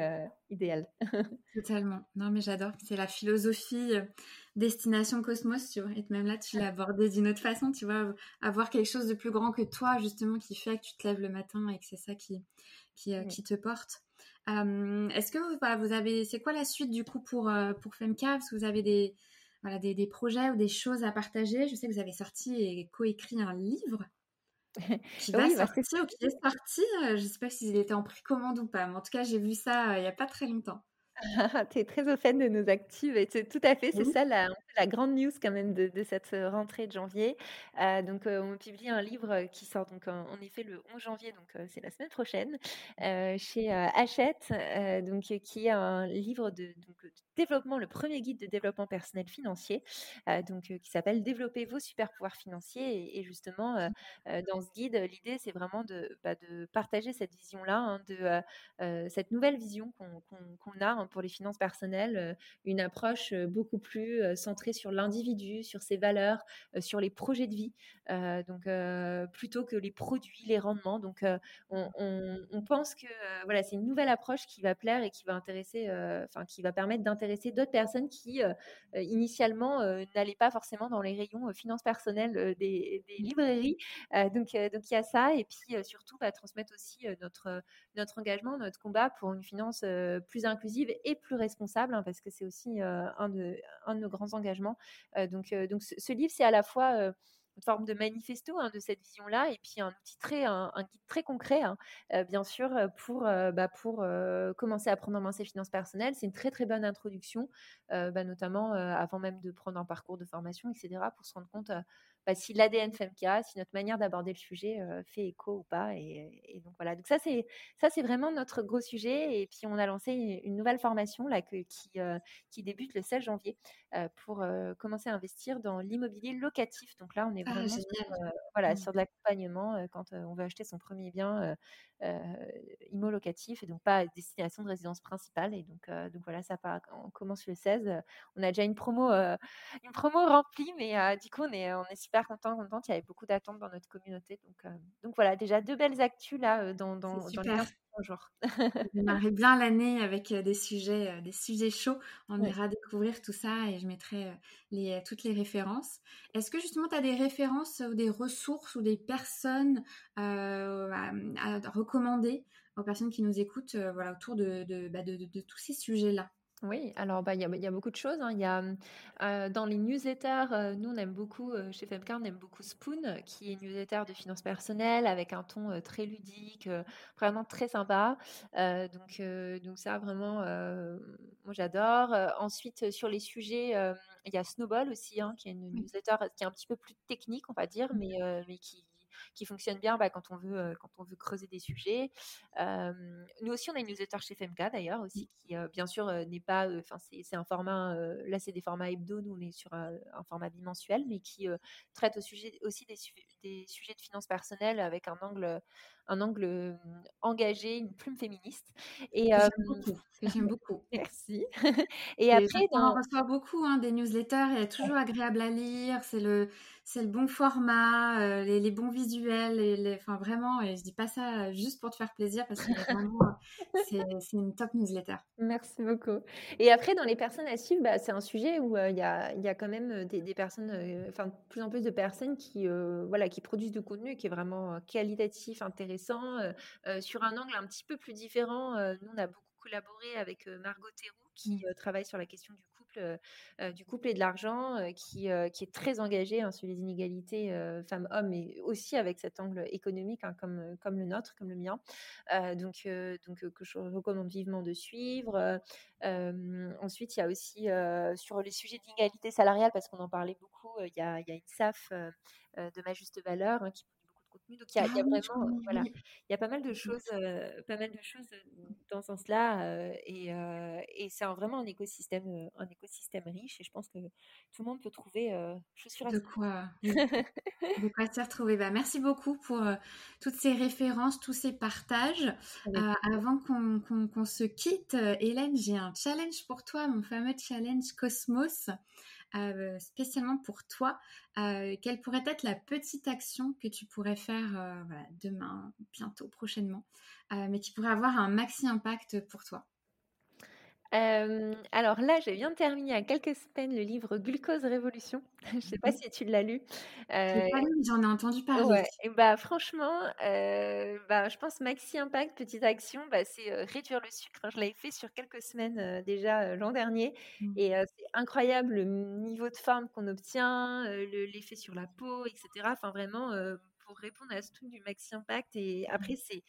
B: idéal. (laughs)
A: Totalement. Non, mais j'adore. C'est la philosophie destination cosmos, tu vois. Et même là, tu l'as abordé d'une autre façon, tu vois. Avoir quelque chose de plus grand que toi, justement, qui fait que tu te lèves le matin et que c'est ça qui, qui, qui te porte. Est-ce que vous, vous avez, c'est quoi la suite du coup pour, pour Femca Est-ce que vous avez des, voilà, des, des, projets ou des choses à partager? Je sais que vous avez sorti et coécrit un livre (laughs) qui va sortir ou qui est sorti. Je ne sais pas s'il était en précommande ou pas, mais en tout cas, j'ai vu ça il n'y a pas très longtemps. (laughs)
B: tu es très au fait de nos actifs et tout à fait, c'est ça la, la grande news quand même de, de cette rentrée de janvier. Euh, donc, euh, on publie un livre qui sort donc en, effet le 11 janvier, donc euh, c'est la semaine prochaine, chez Hachette, donc qui est un livre de, donc, de, développement, le premier guide de développement personnel financier, donc qui s'appelle Développer vos super pouvoirs financiers. Et, justement, dans ce guide, l'idée c'est vraiment de, bah, de, partager cette vision-là, hein, de cette nouvelle vision qu'on a hein, pour les finances personnelles, une approche beaucoup plus centrée sur l'individu, sur ses valeurs, sur les projets de vie, donc plutôt que les produits, les rendements. Donc on, pense que voilà, c'est une nouvelle approche qui va plaire et qui va intéresser, enfin qui va permettre d'intéresser d'autres personnes qui initialement n'allaient pas forcément dans les rayons finances personnelles des, librairies. donc donc il y a ça et puis surtout bah, transmettre aussi notre notre engagement, notre combat pour une finance plus inclusive et plus responsable, hein, parce que c'est aussi un, de, un de nos grands engagements. donc, donc ce, livre, c'est à la fois une forme de manifesto hein, de cette vision-là, et puis un outil très, guide très concret, hein, bien sûr, pour, bah, commencer à prendre en main ses finances personnelles. C'est une très très bonne introduction, bah, notamment avant même de prendre un parcours de formation, etc., pour se rendre compte bah, si l'ADN FEMCA, si notre manière d'aborder le sujet fait écho ou pas. Et, donc voilà. Donc ça c'est ça c'est vraiment notre gros sujet. Et puis on a lancé une nouvelle formation là qui qui débute le 16 janvier pour commencer à investir dans l'immobilier locatif. Donc là on est ah, vraiment sur, voilà mmh. sur de l'accompagnement quand on veut acheter son premier bien immo locatif et donc pas à destination de résidence principale. Et donc donc voilà ça part, on commence le 16. On a déjà une promo une promo remplie, mais du coup on est on est super content, contente. Il y avait beaucoup d'attentes dans notre communauté. Donc, euh, donc voilà, déjà deux belles actus là euh, dans, dans, dans les jours. (laughs)
A: On bien l'année avec des sujets, des sujets chauds. On ira découvrir tout ça et je mettrai les, toutes les références. Est-ce que justement tu as des références ou des ressources ou des personnes à, recommander aux personnes qui nous écoutent voilà, autour de, de, bah, de, de tous ces sujets-là?
B: Oui, alors bah, il y, a, y a beaucoup de choses. hein. Y a euh, dans les newsletters, nous on aime beaucoup, euh, chez Femcar, on aime beaucoup Spoon, qui est une newsletter de finances personnelles avec un ton très ludique, vraiment très sympa. donc, donc ça vraiment, moi j'adore. ensuite, sur les sujets, il y a Snowball aussi, hein, qui est une newsletter qui est un petit peu plus technique, on va dire, mais, mais qui, qui fonctionne bien bah, quand, on veut, euh, quand on veut creuser des sujets. nous aussi, on a une newsletter chez FMK d'ailleurs aussi, qui euh, bien sûr euh, n'est pas, enfin c'est un format, là c'est des formats hebdo, nous on est sur un, format bimensuel, mais qui traite au sujet, aussi des, des sujets de finances personnelles avec un angle un angle engagé, une plume féministe.
A: Et j'aime beaucoup. (laughs)
B: Merci. (laughs)
A: Et, après, on reçoit beaucoup hein, des newsletters. Elle est toujours agréable à lire. C'est le c'est le bon format, les, bons visuels. Les, enfin vraiment, et je dis pas ça juste pour te faire plaisir parce que c'est une top newsletter.
B: Merci beaucoup. Et après, dans les personnes à suivre, bah, c'est un sujet où il y, a, y, a, quand même des, des personnes, enfin de plus en plus de personnes qui voilà qui produisent du contenu qui est vraiment qualitatif, intéressant sur un angle un petit peu plus différent. nous, on a beaucoup collaboré avec Margot Théroux qui mmh. travaille sur la question du couple, du couple et de l'argent, qui, qui est très engagée hein, sur les inégalités femmes-hommes, mais aussi avec cet angle économique, hein, comme, comme le nôtre, comme le mien. donc, donc que je recommande vivement de suivre. ensuite, il y a aussi sur les sujets d'inégalité salariale, parce qu'on en parlait beaucoup, il y a, y, a, une SAF de ma juste valeur hein, qui contenu. Donc il y a, y a, ah vraiment, voilà, il y a pas mal de choses, pas mal de choses dans ce sens-là, et, et c'est vraiment un écosystème, un écosystème riche. Et je pense que tout le monde peut trouver chaussures (laughs) à
A: de quoi, de quoi se retrouver. Bah, merci beaucoup pour toutes ces références, tous ces partages. avant qu'on se quitte, Hélène, j'ai un challenge pour toi, mon fameux challenge Cosmos. Euh, spécialement pour toi, euh, quelle pourrait être la petite action que tu pourrais faire euh, demain, bientôt, prochainement, mais qui pourrait avoir un maxi impact pour toi?
B: Alors là, je viens de terminer il y a quelques semaines le livre Glucose Révolution. (laughs) je ne sais pas mmh si tu l'as lu.
A: j'en ai entendu parler.
B: Et bah franchement, bah, je pense maxi impact, petite action, bah, c'est réduire le sucre. Je l'avais fait sur quelques semaines déjà l'an dernier, mmh. et c'est incroyable le niveau de forme qu'on obtient, l'effet sur la peau, etc. Enfin vraiment pour répondre à ce truc du maxi impact. Et après, mmh. c'est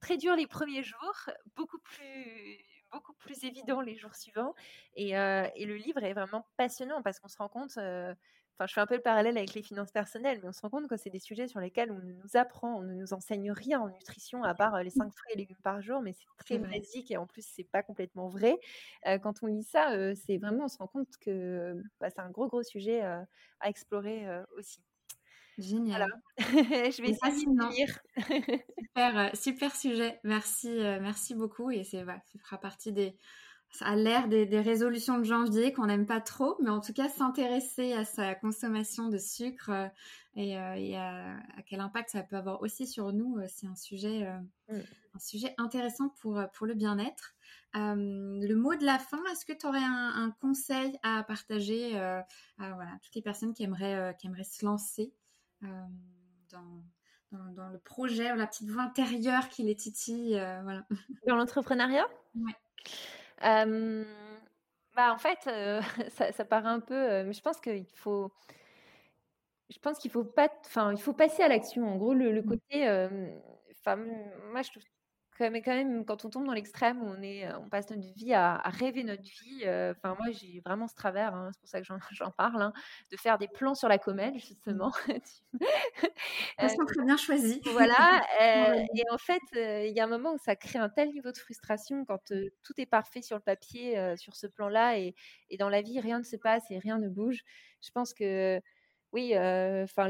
B: très dur les premiers jours, beaucoup plus beaucoup plus évident les jours suivants. Et, et le livre est vraiment passionnant parce qu'on se rend compte Enfin, je fais un peu le parallèle avec les finances personnelles, mais on se rend compte que c'est des sujets sur lesquels on ne nous apprend, on ne nous enseigne rien en nutrition à part les 5 fruits et légumes par jour, mais c'est très basique et en plus c'est pas complètement vrai. quand on lit ça, c'est vraiment on se rend compte que bah, c'est un gros gros sujet à explorer aussi.
A: Génial. (laughs)
B: je vais essayer de lire. (laughs)
A: super, super sujet. Merci, merci beaucoup et c'est ça fera partie des ça a l'air des, résolutions de janvier qu'on n'aime pas trop, mais en tout cas s'intéresser à sa consommation de sucre euh, et, euh, à, quel impact ça peut avoir aussi sur nous, euh, c'est un sujet, mm. un sujet intéressant pour, pour le bien-être. le mot de la fin, est-ce que tu aurais un, conseil à partager à voilà, toutes les personnes qui aimeraient, qui aimeraient se lancer? Dans, dans, le projet, la petite voix intérieure qui les titille voilà. (laughs)
B: Dans l'entrepreneuriat
A: ouais
B: bah, en fait, (laughs) ça, ça, paraît un peu, mais je pense qu'il faut, je pense qu'il faut pas, enfin, il faut passer à l'action. En gros, le, le mmh. côté, enfin, moi, je trouve mais quand même, quand on tombe dans l'extrême, on, est, on passe notre vie à, rêver notre vie. Euh, enfin, moi, j'ai vraiment ce travers, hein, c'est pour ça que j'en (laughs) parle, hein, de faire des plans sur la comète, justement. (laughs)
A: euh, très bien choisi.
B: Voilà. (laughs) Euh, et en fait, euh, il y a un moment où ça crée un tel niveau de frustration quand tout est parfait sur le papier, sur ce plan-là, et, et, dans la vie, rien ne se passe et rien ne bouge. Je pense que oui, enfin,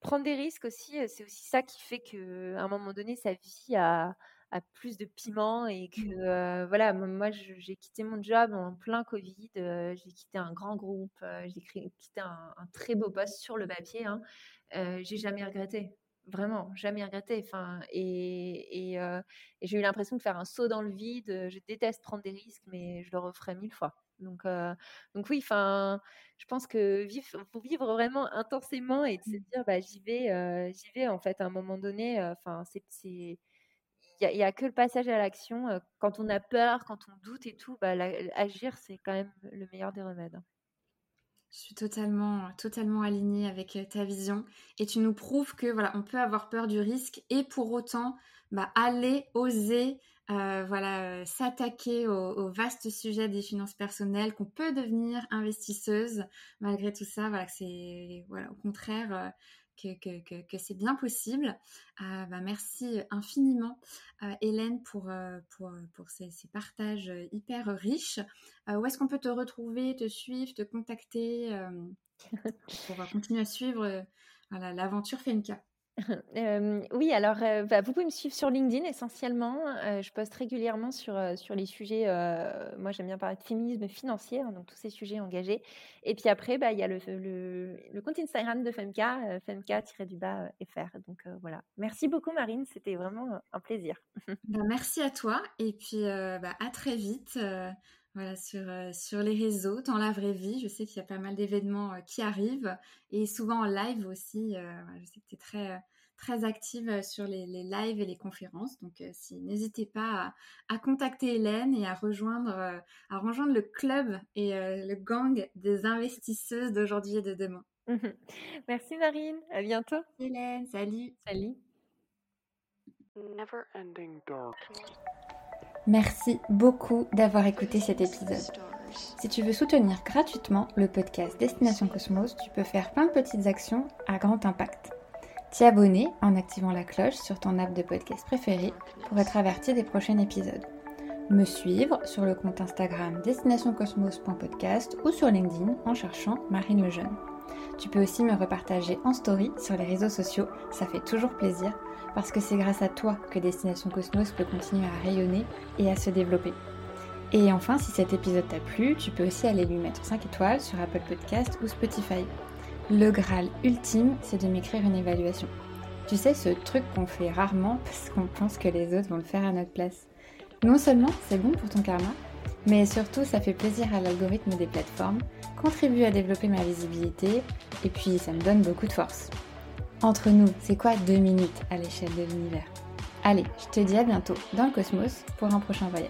B: prendre des risques aussi, c'est aussi ça qui fait qu'à un moment donné, sa vie a à plus de piment et que mmh. voilà moi j'ai quitté mon job en plein Covid j'ai quitté un grand groupe j'ai quitté un, très beau poste sur le papier hein, j'ai jamais regretté vraiment jamais regretté enfin et, et, j'ai eu l'impression de faire un saut dans le vide je déteste prendre des risques mais je le referai mille fois donc donc oui enfin je pense que vivre faut vivre vraiment intensément et de se mmh. dire bah j'y vais j'y vais en fait à un moment donné enfin c'est il n'y a, que le passage à l'action. Quand on a peur, quand on doute et tout, bah, agir, c'est quand même le meilleur des remèdes. Hein.
A: Je suis totalement, totalement alignée avec ta vision. Et tu nous prouves que voilà, on peut avoir peur du risque et pour autant bah, aller, oser, voilà, s'attaquer au, vaste sujet des finances personnelles, qu'on peut devenir investisseuse malgré tout ça. Voilà, c'est voilà, au contraire que, c'est bien possible. Euh, bah, merci infiniment euh, Hélène pour, euh, pour, pour ces, partages hyper riches. où est-ce qu'on peut te retrouver, te suivre, te contacter (laughs) pour continuer à suivre l'aventure
B: Oui, alors bah, vous pouvez me suivre sur LinkedIn essentiellement. je poste régulièrement sur, sur les sujets, moi j'aime bien parler de féminisme financier, hein, donc tous ces sujets engagés. Et puis après, bah, il y a le, le, compte Instagram de Femka, Femka-du-bas FR. Donc voilà. Merci beaucoup Marine, c'était vraiment un plaisir.
A: Bah, merci à toi et puis bah, à très vite. Voilà, sur, sur les réseaux, dans la vraie vie. Je sais qu'il y a pas mal d'événements qui arrivent et souvent en live aussi. je sais que tu es très, très active sur les, les, lives et les conférences. Donc, si, n'hésitez pas à, contacter Hélène et à rejoindre, à rejoindre le club et le gang des investisseuses d'aujourd'hui et de demain.
B: Merci Marine, à bientôt.
A: Hélène, salut.
B: Salut.
A: Merci beaucoup d'avoir écouté cet épisode. Si tu veux soutenir gratuitement le podcast Destination Cosmos, tu peux faire plein de petites actions à grand impact. T'y abonner en activant la cloche sur ton app de podcast préféré pour être averti des prochains épisodes. Me suivre sur le compte Instagram destinationcosmos.podcast ou sur LinkedIn en cherchant Marine Lejeune. Tu peux aussi me repartager en story sur les réseaux sociaux, ça fait toujours plaisir parce que c'est grâce à toi que Destination Cosmos peut continuer à rayonner et à se développer. Et enfin, si cet épisode t'a plu, tu peux aussi aller lui mettre 5 étoiles sur Apple Podcast ou Spotify. Le Graal ultime, c'est de m'écrire une évaluation. Tu sais, ce truc qu'on fait rarement (laughs) parce qu'on pense que les autres vont le faire à notre place. Non seulement c'est bon pour ton karma, mais surtout ça fait plaisir à l'algorithme des plateformes, contribue à développer ma visibilité et puis ça me donne beaucoup de force. Entre nous, c'est quoi deux minutes à l'échelle de l'univers? Allez, je te dis à bientôt dans le cosmos pour un prochain voyage.